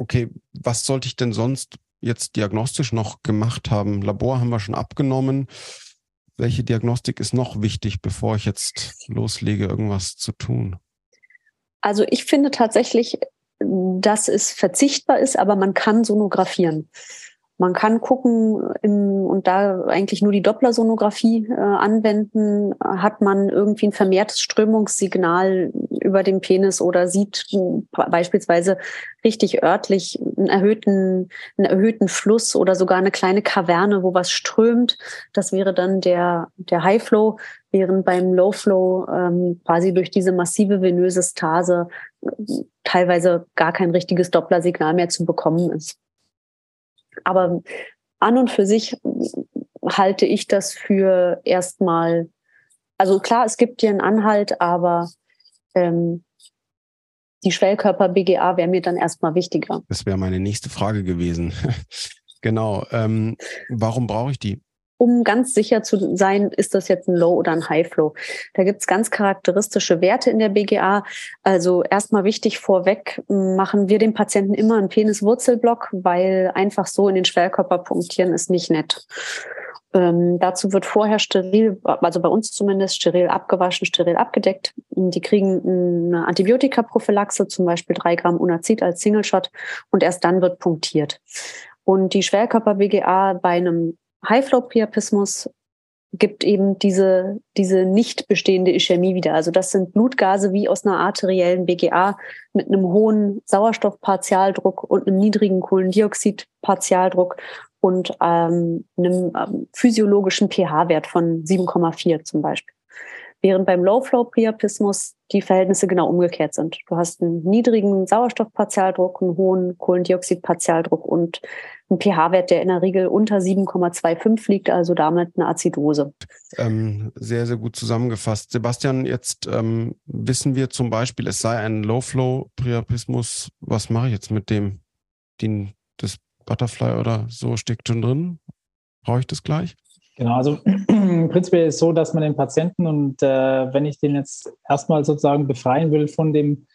okay, was sollte ich denn sonst jetzt diagnostisch noch gemacht haben? Labor haben wir schon abgenommen. Welche Diagnostik ist noch wichtig, bevor ich jetzt loslege, irgendwas zu tun? Also ich finde tatsächlich, dass es verzichtbar ist, aber man kann sonografieren. Man kann gucken im, und da eigentlich nur die Dopplersonographie äh, anwenden, hat man irgendwie ein vermehrtes Strömungssignal über den Penis oder sieht beispielsweise richtig örtlich einen erhöhten, einen erhöhten Fluss oder sogar eine kleine Kaverne, wo was strömt. Das wäre dann der, der High Flow, während beim Low Flow ähm, quasi durch diese massive venöse Stase teilweise gar kein richtiges Dopplersignal mehr zu bekommen ist. Aber an und für sich halte ich das für erstmal, also klar, es gibt hier einen Anhalt, aber ähm, die Schwellkörper BGA wäre mir dann erstmal wichtiger. Das wäre meine nächste Frage gewesen. genau. Ähm, warum brauche ich die? Um ganz sicher zu sein, ist das jetzt ein Low oder ein High Flow. Da gibt's ganz charakteristische Werte in der BGA. Also erstmal wichtig vorweg, machen wir dem Patienten immer einen Peniswurzelblock, weil einfach so in den Schwellkörper punktieren ist nicht nett. Ähm, dazu wird vorher steril, also bei uns zumindest steril abgewaschen, steril abgedeckt. Die kriegen eine Antibiotikaprophylaxe, zum Beispiel drei Gramm Unazid als Single Shot und erst dann wird punktiert. Und die Schwellkörper-BGA bei einem High-Flow-Priapismus gibt eben diese, diese nicht bestehende Ischämie wieder. Also das sind Blutgase wie aus einer arteriellen BGA mit einem hohen Sauerstoffpartialdruck und einem niedrigen Kohlendioxidpartialdruck und ähm, einem ähm, physiologischen pH-Wert von 7,4 zum Beispiel. Während beim Low-Flow-Priapismus die Verhältnisse genau umgekehrt sind. Du hast einen niedrigen Sauerstoffpartialdruck, einen hohen Kohlendioxidpartialdruck und einen pH-Wert, der in der Regel unter 7,25 liegt, also damit eine Azidose. Ähm, sehr, sehr gut zusammengefasst. Sebastian, jetzt ähm, wissen wir zum Beispiel, es sei ein Low-Flow-Priapismus. Was mache ich jetzt mit dem? Den, das Butterfly oder so steckt schon drin? Brauche ich das gleich? Genau, also prinzipiell ist es so, dass man den Patienten und äh, wenn ich den jetzt erstmal sozusagen befreien will von dem,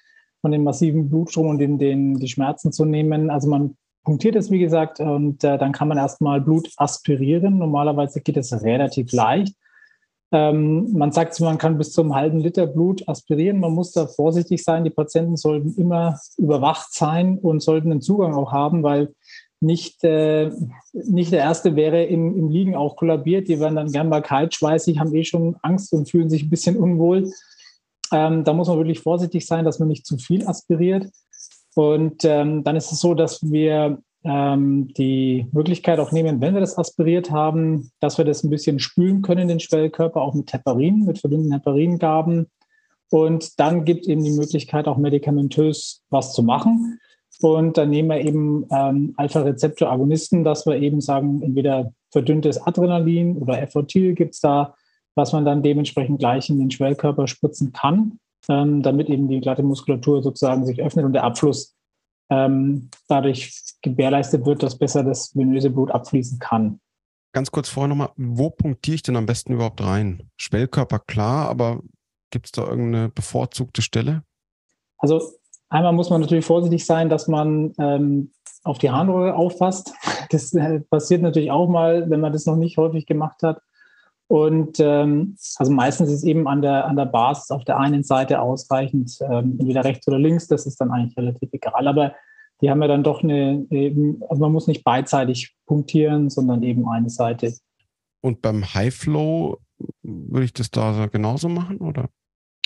von dem massiven Blutstrom und den, den, die Schmerzen zu nehmen, also man punktiert es, wie gesagt, und äh, dann kann man erstmal Blut aspirieren. Normalerweise geht es relativ leicht. Ähm, man sagt, man kann bis zu einem halben Liter Blut aspirieren. Man muss da vorsichtig sein. Die Patienten sollten immer überwacht sein und sollten einen Zugang auch haben, weil nicht, äh, nicht der Erste wäre im, im Liegen auch kollabiert. Die werden dann gern mal kaltschweißig, haben eh schon Angst und fühlen sich ein bisschen unwohl. Ähm, da muss man wirklich vorsichtig sein, dass man nicht zu viel aspiriert. Und ähm, dann ist es so, dass wir ähm, die Möglichkeit auch nehmen, wenn wir das aspiriert haben, dass wir das ein bisschen spülen können, den Schwellkörper, auch mit Heparin, mit verdünnten Heparingaben. Und dann gibt es eben die Möglichkeit, auch medikamentös was zu machen. Und dann nehmen wir eben ähm, Alpha-Rezeptor-Agonisten, dass wir eben sagen, entweder verdünntes Adrenalin oder Effortil gibt es da, was man dann dementsprechend gleich in den Schwellkörper spritzen kann, ähm, damit eben die glatte Muskulatur sozusagen sich öffnet und der Abfluss ähm, dadurch gewährleistet wird, dass besser das venöse Blut abfließen kann. Ganz kurz vorher nochmal, wo punktiere ich denn am besten überhaupt rein? Schwellkörper klar, aber gibt es da irgendeine bevorzugte Stelle? Also Einmal muss man natürlich vorsichtig sein, dass man ähm, auf die Harnröhre auffasst. Das äh, passiert natürlich auch mal, wenn man das noch nicht häufig gemacht hat. Und ähm, also meistens ist eben an der, an der Basis auf der einen Seite ausreichend, ähm, entweder rechts oder links, das ist dann eigentlich relativ egal. Aber die haben ja dann doch eine, eben, also man muss nicht beidseitig punktieren, sondern eben eine Seite. Und beim High Flow würde ich das da genauso machen, oder?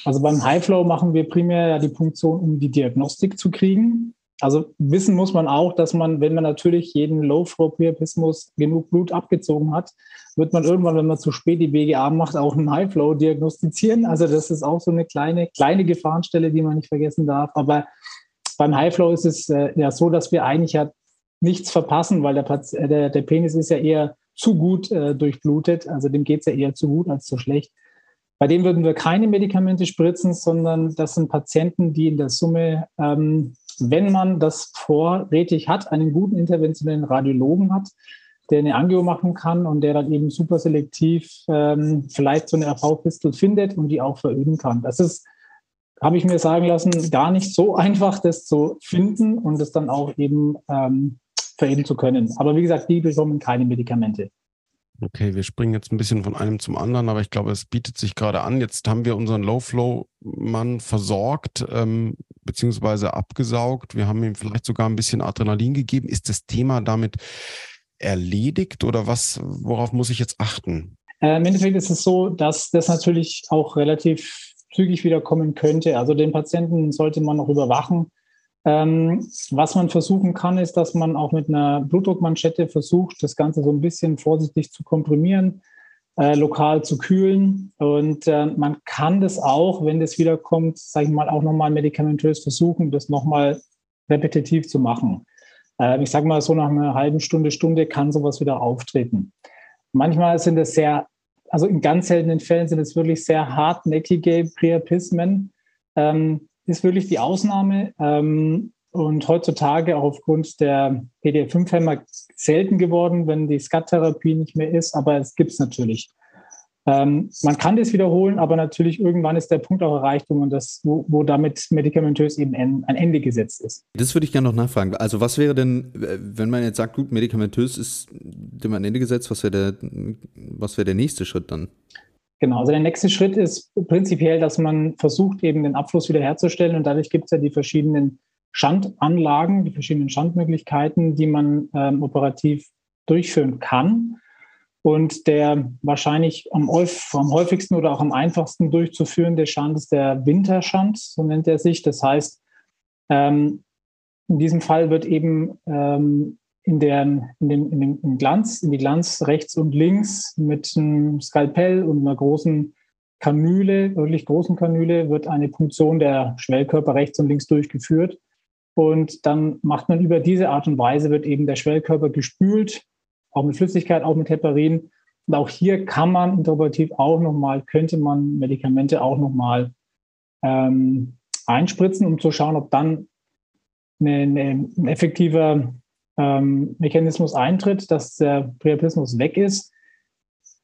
Also beim High Flow machen wir primär ja die Punktion, um die Diagnostik zu kriegen. Also wissen muss man auch, dass man, wenn man natürlich jeden Low-Flow-Priapismus genug Blut abgezogen hat, wird man irgendwann, wenn man zu spät die BGA macht, auch einen High-Flow diagnostizieren. Also das ist auch so eine kleine, kleine Gefahrenstelle, die man nicht vergessen darf. Aber beim High-Flow ist es äh, ja so, dass wir eigentlich ja nichts verpassen, weil der, äh, der, der Penis ist ja eher zu gut äh, durchblutet. Also dem geht es ja eher zu gut als zu schlecht. Bei dem würden wir keine Medikamente spritzen, sondern das sind Patienten, die in der Summe, ähm, wenn man das vorrätig hat, einen guten interventionellen Radiologen hat, der eine Angio machen kann und der dann eben super selektiv ähm, vielleicht so eine RV-Pistel findet und die auch veröden kann. Das ist, habe ich mir sagen lassen, gar nicht so einfach, das zu finden und das dann auch eben ähm, veröden zu können. Aber wie gesagt, die bekommen keine Medikamente. Okay, wir springen jetzt ein bisschen von einem zum anderen, aber ich glaube, es bietet sich gerade an. Jetzt haben wir unseren Low-Flow-Mann versorgt, ähm, beziehungsweise abgesaugt. Wir haben ihm vielleicht sogar ein bisschen Adrenalin gegeben. Ist das Thema damit erledigt oder was, worauf muss ich jetzt achten? Äh, Im Endeffekt ist es so, dass das natürlich auch relativ zügig wiederkommen könnte. Also den Patienten sollte man noch überwachen. Ähm, was man versuchen kann, ist, dass man auch mit einer Blutdruckmanschette versucht, das Ganze so ein bisschen vorsichtig zu komprimieren, äh, lokal zu kühlen. Und äh, man kann das auch, wenn das wiederkommt, sage ich mal, auch nochmal medikamentös versuchen, das nochmal repetitiv zu machen. Äh, ich sage mal, so nach einer halben Stunde, Stunde kann sowas wieder auftreten. Manchmal sind es sehr, also in ganz seltenen Fällen sind es wirklich sehr hartnäckige Priapismen. Ähm, ist wirklich die Ausnahme. Ähm, und heutzutage auch aufgrund der PDL5-Hämmer selten geworden, wenn die SCAT-Therapie nicht mehr ist, aber es gibt es natürlich. Ähm, man kann das wiederholen, aber natürlich irgendwann ist der Punkt auch erreicht, wo, man das, wo, wo damit medikamentös eben ein, ein Ende gesetzt ist. Das würde ich gerne noch nachfragen. Also was wäre denn, wenn man jetzt sagt, gut, medikamentös ist dem ein Ende gesetzt, was wäre der, was wäre der nächste Schritt dann? Genau, also der nächste Schritt ist prinzipiell, dass man versucht, eben den Abfluss wiederherzustellen und dadurch gibt es ja die verschiedenen Schandanlagen, die verschiedenen Schandmöglichkeiten, die man ähm, operativ durchführen kann. Und der wahrscheinlich am, am, häufigsten oder auch am einfachsten durchzuführende Schand ist der Winterschand, so nennt er sich. Das heißt, ähm, in diesem Fall wird eben ähm, in, der, in, dem, in dem Glanz, in die Glanz rechts und links mit einem Skalpell und einer großen Kanüle, wirklich großen Kanüle, wird eine Punktion der Schwellkörper rechts und links durchgeführt. Und dann macht man über diese Art und Weise, wird eben der Schwellkörper gespült auch mit Flüssigkeit, auch mit Heparin. Und auch hier kann man interpretiv auch nochmal, könnte man Medikamente auch nochmal ähm, einspritzen, um zu schauen, ob dann ein effektiver ähm, Mechanismus eintritt, dass der Priapismus weg ist.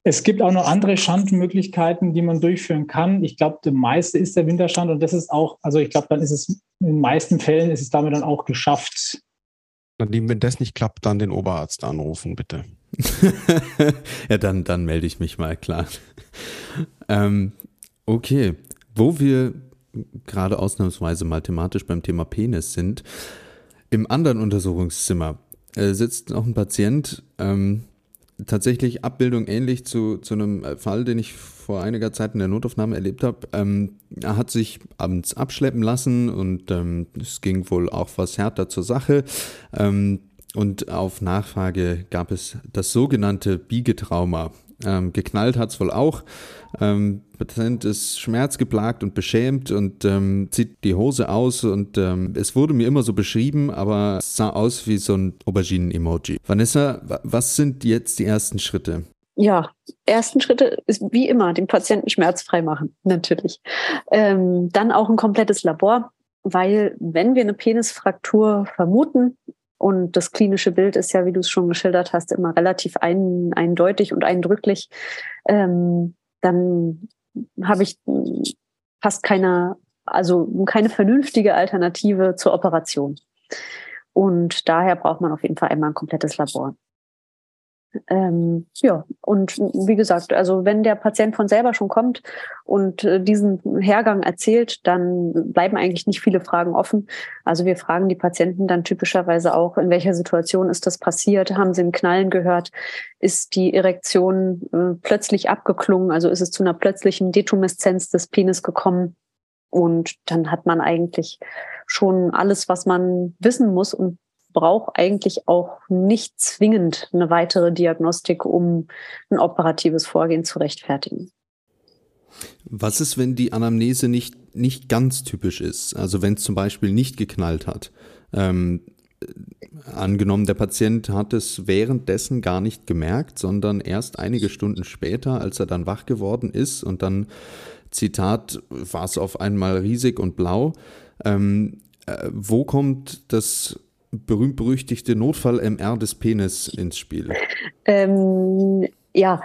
Es gibt auch noch andere Schandmöglichkeiten, die man durchführen kann. Ich glaube, der meiste ist der Winterschand und das ist auch, also ich glaube, dann ist es in den meisten Fällen ist es damit dann auch geschafft, Nadine, wenn das nicht klappt, dann den Oberarzt anrufen, bitte. ja, dann, dann melde ich mich mal, klar. Ähm, okay, wo wir gerade ausnahmsweise mal thematisch beim Thema Penis sind, im anderen Untersuchungszimmer äh, sitzt noch ein Patient, ähm, tatsächlich Abbildung ähnlich zu, zu einem Fall, den ich vor einiger Zeit in der Notaufnahme erlebt habe. Ähm, er hat sich abends abschleppen lassen und ähm, es ging wohl auch was härter zur Sache. Ähm, und auf Nachfrage gab es das sogenannte Biegetrauma. Ähm, geknallt hat es wohl auch. Ähm, Patient ist schmerzgeplagt und beschämt und ähm, zieht die Hose aus und ähm, es wurde mir immer so beschrieben, aber es sah aus wie so ein Auberginen-Emoji. Vanessa, was sind jetzt die ersten Schritte? ja, ersten Schritte ist wie immer den Patienten schmerzfrei machen, natürlich. Ähm, dann auch ein komplettes Labor, weil wenn wir eine Penisfraktur vermuten, und das klinische Bild ist ja, wie du es schon geschildert hast, immer relativ ein, eindeutig und eindrücklich, ähm, dann habe ich fast keine, also keine vernünftige Alternative zur Operation. Und daher braucht man auf jeden Fall einmal ein komplettes Labor. Ähm, ja, und wie gesagt, also wenn der Patient von selber schon kommt und äh, diesen Hergang erzählt, dann bleiben eigentlich nicht viele Fragen offen. Also wir fragen die Patienten dann typischerweise auch, in welcher Situation ist das passiert? Haben sie ein Knallen gehört? Ist die Erektion äh, plötzlich abgeklungen? Also ist es zu einer plötzlichen Detumeszenz des Penis gekommen? Und dann hat man eigentlich schon alles, was man wissen muss und braucht eigentlich auch nicht zwingend eine weitere Diagnostik, um ein operatives Vorgehen zu rechtfertigen. Was ist, wenn die Anamnese nicht, nicht ganz typisch ist? Also wenn es zum Beispiel nicht geknallt hat. Ähm, angenommen, der Patient hat es währenddessen gar nicht gemerkt, sondern erst einige Stunden später, als er dann wach geworden ist und dann, Zitat, war es auf einmal riesig und blau. Ähm, äh, wo kommt das berühmt-berüchtigte Notfall-MR des Penis ins Spiel? Ähm, ja,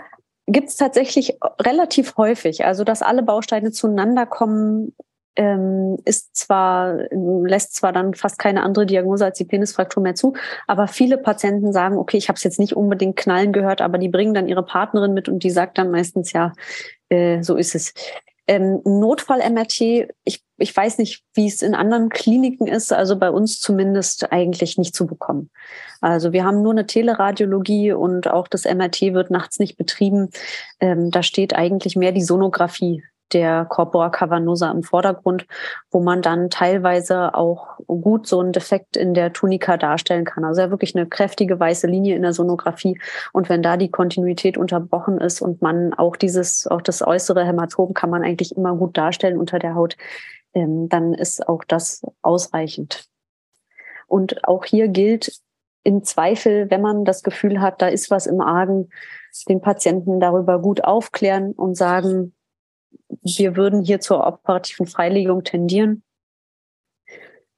gibt es tatsächlich relativ häufig. Also, dass alle Bausteine zueinander kommen, ähm, ist zwar, lässt zwar dann fast keine andere Diagnose als die Penisfraktur mehr zu, aber viele Patienten sagen, okay, ich habe es jetzt nicht unbedingt knallen gehört, aber die bringen dann ihre Partnerin mit und die sagt dann meistens, ja, äh, so ist es. Ähm, Notfall-MRT, ich ich weiß nicht, wie es in anderen Kliniken ist, also bei uns zumindest eigentlich nicht zu bekommen. Also wir haben nur eine Teleradiologie und auch das MRT wird nachts nicht betrieben. Ähm, da steht eigentlich mehr die Sonographie der Corpora cavernosa im Vordergrund, wo man dann teilweise auch gut so einen Defekt in der Tunika darstellen kann. Also ja wirklich eine kräftige weiße Linie in der Sonographie. Und wenn da die Kontinuität unterbrochen ist und man auch dieses, auch das äußere Hämatom kann man eigentlich immer gut darstellen unter der Haut, ähm, dann ist auch das ausreichend. Und auch hier gilt im Zweifel, wenn man das Gefühl hat, da ist was im Argen, den Patienten darüber gut aufklären und sagen, wir würden hier zur operativen Freilegung tendieren,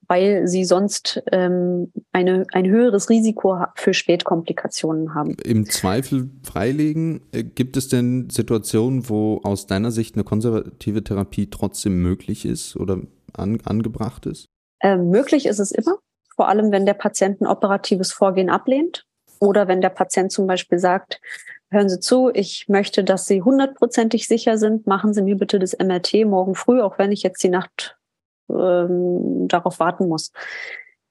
weil sie sonst ähm, eine, ein höheres Risiko für Spätkomplikationen haben. Im Zweifel freilegen, äh, gibt es denn Situationen, wo aus deiner Sicht eine konservative Therapie trotzdem möglich ist oder an, angebracht ist? Ähm, möglich ist es immer, vor allem wenn der Patient ein operatives Vorgehen ablehnt oder wenn der Patient zum Beispiel sagt, hören Sie zu, ich möchte, dass Sie hundertprozentig sicher sind. Machen Sie mir bitte das MRT morgen früh, auch wenn ich jetzt die Nacht ähm, darauf warten muss.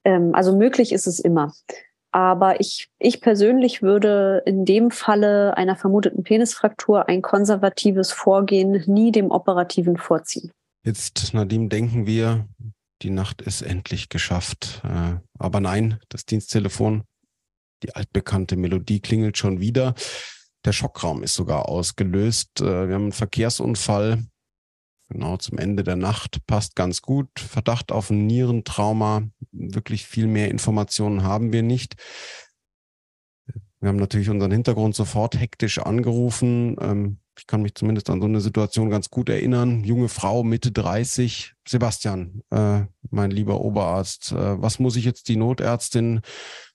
Ähm, also möglich ist es immer. Aber ich, ich persönlich würde in dem Falle einer vermuteten Penisfraktur ein konservatives Vorgehen nie dem operativen vorziehen. Jetzt, Nadim, denken wir, die Nacht ist endlich geschafft. Äh, aber nein, das Diensttelefon, die altbekannte Melodie klingelt schon wieder. Der Schockraum ist sogar ausgelöst. Äh, wir haben einen Verkehrsunfall. Genau zum Ende der Nacht passt ganz gut. Verdacht auf ein Nierentrauma. Wirklich viel mehr Informationen haben wir nicht. Wir haben natürlich unseren Hintergrund sofort hektisch angerufen. Ähm, ich kann mich zumindest an so eine Situation ganz gut erinnern. Junge Frau, Mitte 30. Sebastian, äh, mein lieber Oberarzt, äh, was muss ich jetzt die Notärztin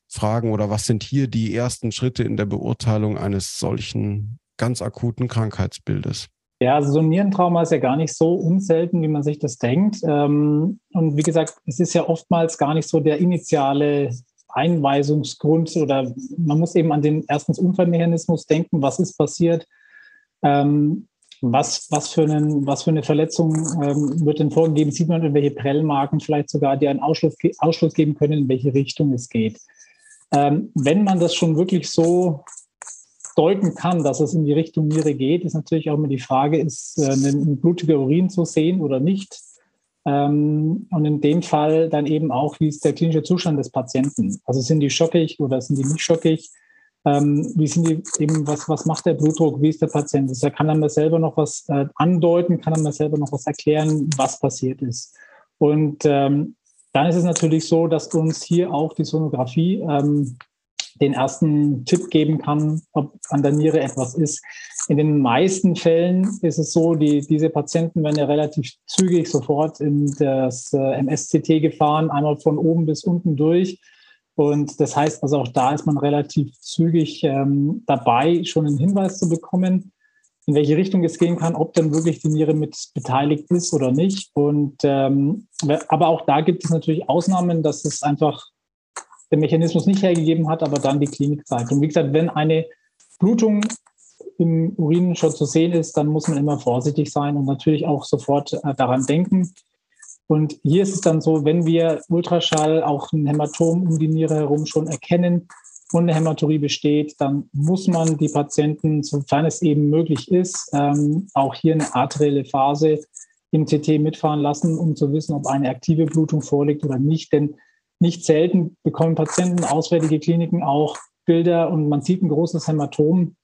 fragen oder was sind hier die ersten Schritte in der Beurteilung eines solchen ganz akuten Krankheitsbildes? Ja, also so ein Nierentrauma ist ja gar nicht so unselten, wie man sich das denkt. Ähm, und wie gesagt, es ist ja oftmals gar nicht so der initiale Einweisungsgrund oder man muss eben an den erstens Unfallmechanismus denken, was ist passiert, ähm, was, was, für einen, was für eine Verletzung ähm, wird denn vorgegeben, sieht man irgendwelche Prellmarken vielleicht sogar, die einen Ausschluss, Ausschluss geben können, in welche Richtung es geht. Ähm, wenn man das schon wirklich so deuten kann, dass es in die Richtung Niere geht, ist natürlich auch immer die Frage, ist äh, ein blutiger Urin zu sehen oder nicht? Ähm, und in dem Fall dann eben auch, wie ist der klinische Zustand des Patienten? Also sind die schockig oder sind die nicht schockig? Ähm, wie sind die eben, was, was macht der Blutdruck? Wie ist der Patient? Also kann er mir selber noch was äh, andeuten? Kann er mir selber noch was erklären, was passiert ist? Und ähm, dann ist es natürlich so, dass uns hier auch die Sonographie ähm, den ersten Tipp geben kann, ob an der Niere etwas ist. In den meisten Fällen ist es so, die, diese Patienten werden ja relativ zügig sofort in das äh, MSCT gefahren, einmal von oben bis unten durch. Und das heißt also auch da ist man relativ zügig ähm, dabei, schon einen Hinweis zu bekommen in welche Richtung es gehen kann, ob dann wirklich die Niere mit beteiligt ist oder nicht. Und ähm, aber auch da gibt es natürlich Ausnahmen, dass es einfach der Mechanismus nicht hergegeben hat, aber dann die Klinik zeigt. Und wie gesagt, wenn eine Blutung im Urin schon zu sehen ist, dann muss man immer vorsichtig sein und natürlich auch sofort äh, daran denken. Und hier ist es dann so, wenn wir Ultraschall auch ein Hämatom um die Niere herum schon erkennen, und eine Hämaturie besteht, dann muss man die Patienten, sofern es eben möglich ist, ähm, auch hier eine arterielle Phase im CT mitfahren lassen, um zu wissen, ob eine aktive Blutung vorliegt oder nicht. Denn nicht selten bekommen Patienten auswärtige Kliniken auch Bilder und man sieht ein großes Hämatom.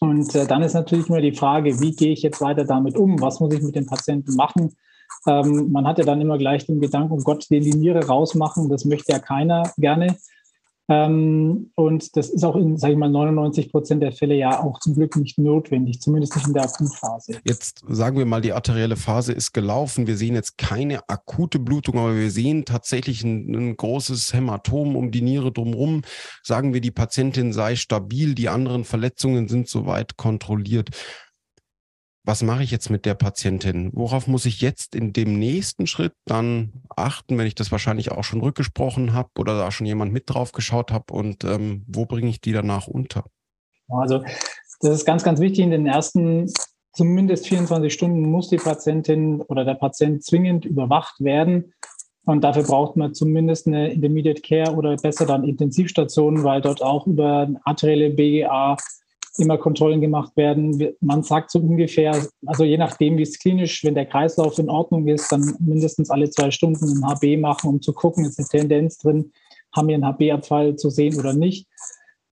Und äh, dann ist natürlich immer die Frage, wie gehe ich jetzt weiter damit um? Was muss ich mit den Patienten machen? Ähm, man hat ja dann immer gleich den Gedanken, um Gott, den die Niere rausmachen, das möchte ja keiner gerne. Ähm, und das ist auch in, sage ich mal, 99 Prozent der Fälle ja auch zum Glück nicht notwendig, zumindest nicht in der Akutphase. Jetzt sagen wir mal, die arterielle Phase ist gelaufen. Wir sehen jetzt keine akute Blutung, aber wir sehen tatsächlich ein, ein großes Hämatom um die Niere drumherum. Sagen wir, die Patientin sei stabil, die anderen Verletzungen sind soweit kontrolliert was mache ich jetzt mit der Patientin? Worauf muss ich jetzt in dem nächsten Schritt dann achten, wenn ich das wahrscheinlich auch schon rückgesprochen habe oder da schon jemand mit drauf geschaut habe und ähm, wo bringe ich die danach unter? Also das ist ganz, ganz wichtig in den ersten zumindest 24 Stunden muss die Patientin oder der Patient zwingend überwacht werden. Und dafür braucht man zumindest eine Intermediate Care oder besser dann Intensivstationen, weil dort auch über arterielle BGA immer Kontrollen gemacht werden. Man sagt so ungefähr, also je nachdem, wie es klinisch, wenn der Kreislauf in Ordnung ist, dann mindestens alle zwei Stunden ein HB machen, um zu gucken, ist eine Tendenz drin, haben wir einen HB-Abfall zu sehen oder nicht.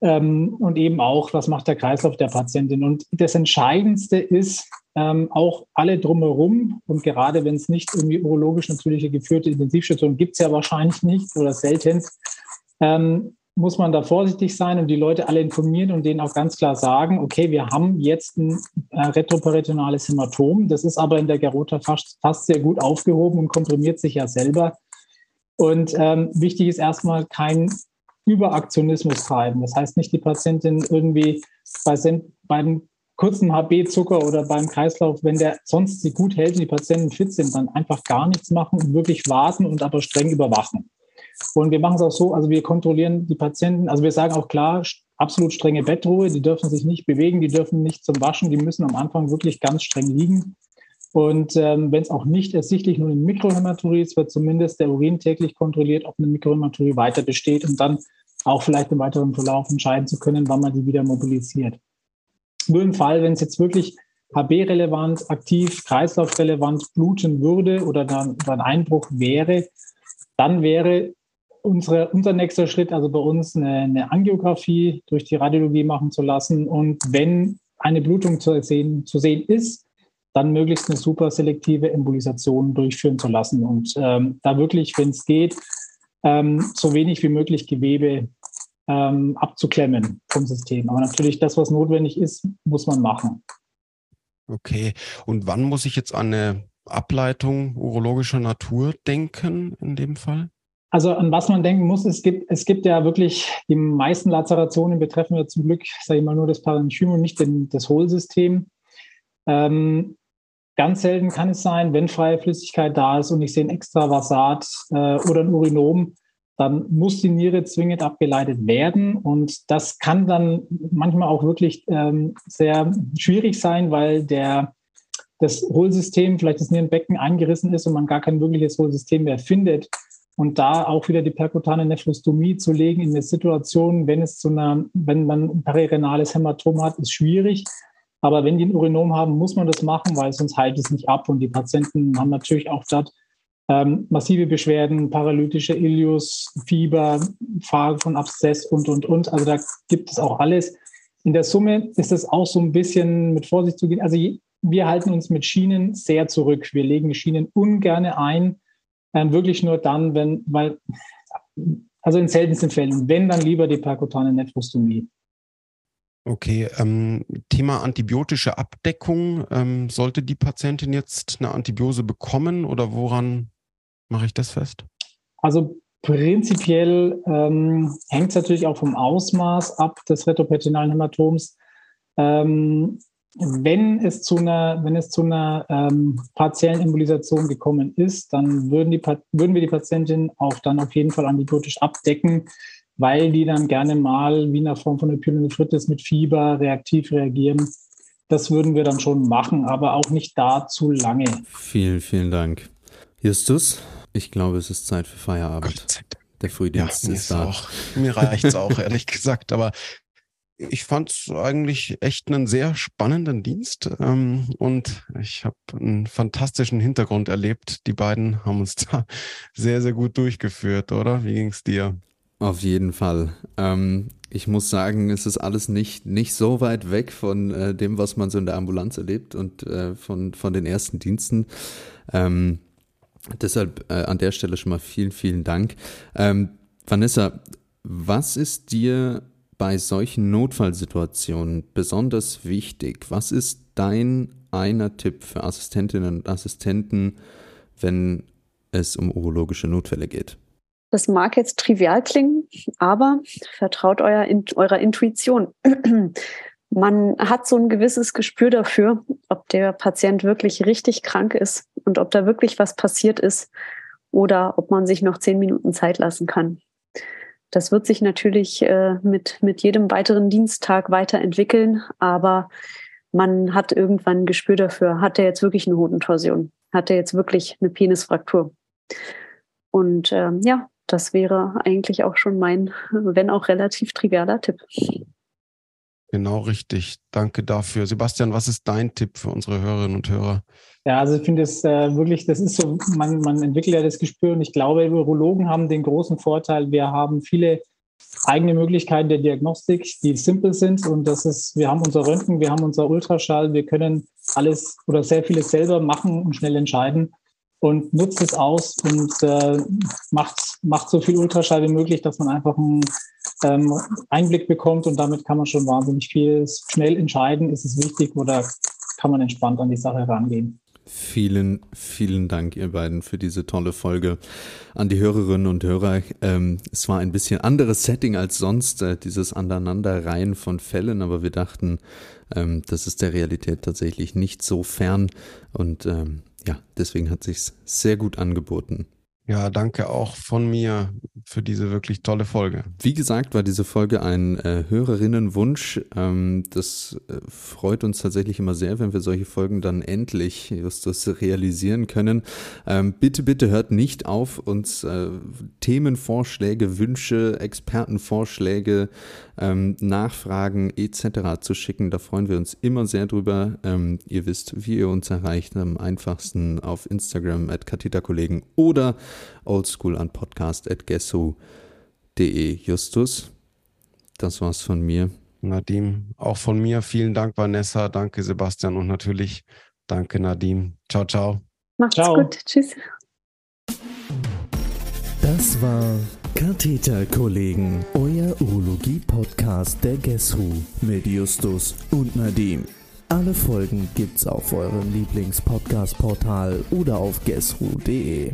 Ähm, und eben auch, was macht der Kreislauf der Patientin. Und das Entscheidendste ist ähm, auch alle drumherum. Und gerade wenn es nicht irgendwie urologisch natürliche geführte Intensivstationen gibt es ja wahrscheinlich nicht oder selten, ähm, muss man da vorsichtig sein und die Leute alle informieren und denen auch ganz klar sagen, okay, wir haben jetzt ein äh, retroperitoneales Hämatom. Das ist aber in der Garota fast, fast sehr gut aufgehoben und komprimiert sich ja selber. Und ähm, wichtig ist erstmal kein Überaktionismus treiben. Das heißt nicht die Patientin irgendwie bei, beim kurzen HB-Zucker oder beim Kreislauf, wenn der sonst sie gut hält und die Patienten fit sind, dann einfach gar nichts machen und wirklich warten und aber streng überwachen. Und wir machen es auch so, also wir kontrollieren die Patienten, also wir sagen auch klar, absolut strenge Bettruhe, die dürfen sich nicht bewegen, die dürfen nicht zum Waschen, die müssen am Anfang wirklich ganz streng liegen. Und ähm, wenn es auch nicht ersichtlich nur eine Mikrohämaturie ist, wird zumindest der Urin täglich kontrolliert, ob eine Mikrohämaturie weiter besteht und dann auch vielleicht im weiteren Verlauf entscheiden zu können, wann man die wieder mobilisiert. Nur im Fall, wenn es jetzt wirklich HB-relevant, aktiv, kreislaufrelevant bluten würde oder dann ein Einbruch wäre, dann wäre unsere, unser nächster Schritt, also bei uns eine, eine Angiografie durch die Radiologie machen zu lassen. Und wenn eine Blutung zu sehen, zu sehen ist, dann möglichst eine super selektive Embolisation durchführen zu lassen und ähm, da wirklich, wenn es geht, ähm, so wenig wie möglich Gewebe ähm, abzuklemmen vom System. Aber natürlich das, was notwendig ist, muss man machen. Okay. Und wann muss ich jetzt an eine Ableitung urologischer Natur denken in dem Fall? Also an was man denken muss, es gibt, es gibt ja wirklich, die meisten Lazerationen betreffen ja zum Glück, sage ich mal, nur das Parenchym und nicht den, das Hohlsystem. Ähm, ganz selten kann es sein, wenn freie Flüssigkeit da ist und ich sehe ein Extravasat äh, oder ein Urinom, dann muss die Niere zwingend abgeleitet werden. Und das kann dann manchmal auch wirklich ähm, sehr schwierig sein, weil der, das Hohlsystem, vielleicht das Nierenbecken eingerissen ist und man gar kein wirkliches Hohlsystem mehr findet. Und da auch wieder die perkutane Nephrostomie zu legen in eine Situation, wenn es zu einer, wenn man ein perirenales Hämatom hat, ist schwierig. Aber wenn die ein Urinom haben, muss man das machen, weil sonst heilt es nicht ab. Und die Patienten haben natürlich auch dort ähm, massive Beschwerden, paralytische Ilius, Fieber, Frage von Abszess und, und, und. Also da gibt es auch alles. In der Summe ist es auch so ein bisschen mit Vorsicht zu gehen. Also wir halten uns mit Schienen sehr zurück. Wir legen Schienen ungern ein, ähm, wirklich nur dann, wenn, weil, also in seltensten Fällen, wenn dann lieber die perkutane Nephrostomie. Okay, ähm, Thema antibiotische Abdeckung. Ähm, sollte die Patientin jetzt eine Antibiose bekommen oder woran mache ich das fest? Also prinzipiell ähm, hängt es natürlich auch vom Ausmaß ab des retroperitonealen Hämatoms. Ähm, wenn es zu einer, wenn es zu einer ähm, partiellen Embolisation gekommen ist, dann würden, die, würden wir die Patientin auch dann auf jeden Fall antibiotisch abdecken, weil die dann gerne mal wie in der Form von einer Pyelonephritis mit Fieber reaktiv reagieren. Das würden wir dann schon machen, aber auch nicht da zu lange. Vielen, vielen Dank. Justus, ich glaube, es ist Zeit für Feierabend. Der Frühdienst ja, ist da. Auch, mir reicht es auch, ehrlich gesagt. Aber ich fand es eigentlich echt einen sehr spannenden Dienst ähm, und ich habe einen fantastischen Hintergrund erlebt. Die beiden haben uns da sehr, sehr gut durchgeführt, oder? Wie ging es dir? Auf jeden Fall. Ähm, ich muss sagen, es ist alles nicht, nicht so weit weg von äh, dem, was man so in der Ambulanz erlebt und äh, von, von den ersten Diensten. Ähm, Deshalb äh, an der Stelle schon mal vielen, vielen Dank. Ähm, Vanessa, was ist dir bei solchen Notfallsituationen besonders wichtig? Was ist dein einer Tipp für Assistentinnen und Assistenten, wenn es um urologische Notfälle geht? Das mag jetzt trivial klingen, aber vertraut euer, eurer Intuition man hat so ein gewisses Gespür dafür, ob der Patient wirklich richtig krank ist und ob da wirklich was passiert ist oder ob man sich noch zehn Minuten Zeit lassen kann. Das wird sich natürlich äh, mit, mit jedem weiteren Diensttag weiterentwickeln, aber man hat irgendwann ein Gespür dafür, hat er jetzt wirklich eine Hodentorsion? Hat er jetzt wirklich eine Penisfraktur? Und ähm, ja, das wäre eigentlich auch schon mein, wenn auch relativ trivialer Tipp. Genau richtig. Danke dafür. Sebastian, was ist dein Tipp für unsere Hörerinnen und Hörer? Ja, also ich finde es äh, wirklich, das ist so, man, man entwickelt ja das Gespür und ich glaube, Urologen haben den großen Vorteil, wir haben viele eigene Möglichkeiten der Diagnostik, die simpel sind. Und das ist, wir haben unser Röntgen, wir haben unser Ultraschall, wir können alles oder sehr vieles selber machen und schnell entscheiden und nutzt es aus und äh, macht, macht so viel Ultraschall wie möglich, dass man einfach einen ähm, Einblick bekommt und damit kann man schon wahnsinnig viel schnell entscheiden, ist es wichtig oder kann man entspannt an die Sache rangehen. Vielen, vielen Dank, ihr beiden, für diese tolle Folge. An die Hörerinnen und Hörer. Ähm, es war ein bisschen anderes Setting als sonst, äh, dieses Aneinanderreihen von Fällen, aber wir dachten, ähm, das ist der Realität tatsächlich nicht so fern. Und ähm, ja, deswegen hat sich sehr gut angeboten. Ja, danke auch von mir für diese wirklich tolle Folge. Wie gesagt, war diese Folge ein äh, Hörerinnenwunsch. Ähm, das äh, freut uns tatsächlich immer sehr, wenn wir solche Folgen dann endlich Justus realisieren können. Ähm, bitte, bitte hört nicht auf, uns äh, Themenvorschläge, Wünsche, Expertenvorschläge, ähm, Nachfragen etc. zu schicken. Da freuen wir uns immer sehr drüber. Ähm, ihr wisst, wie ihr uns erreicht. Am einfachsten auf Instagram at Kollegen oder oldschool an podcast at gesso.de. Justus, das war's von mir. Nadim, auch von mir vielen Dank, Vanessa. Danke, Sebastian und natürlich danke, Nadim. Ciao, ciao. Macht's ciao. gut. Tschüss. Das war Katheterkollegen, euer Urologie-Podcast der Guess Who mit Justus und Nadim. Alle Folgen gibt's auf eurem Lieblings-Podcast-Portal oder auf guesswho.de.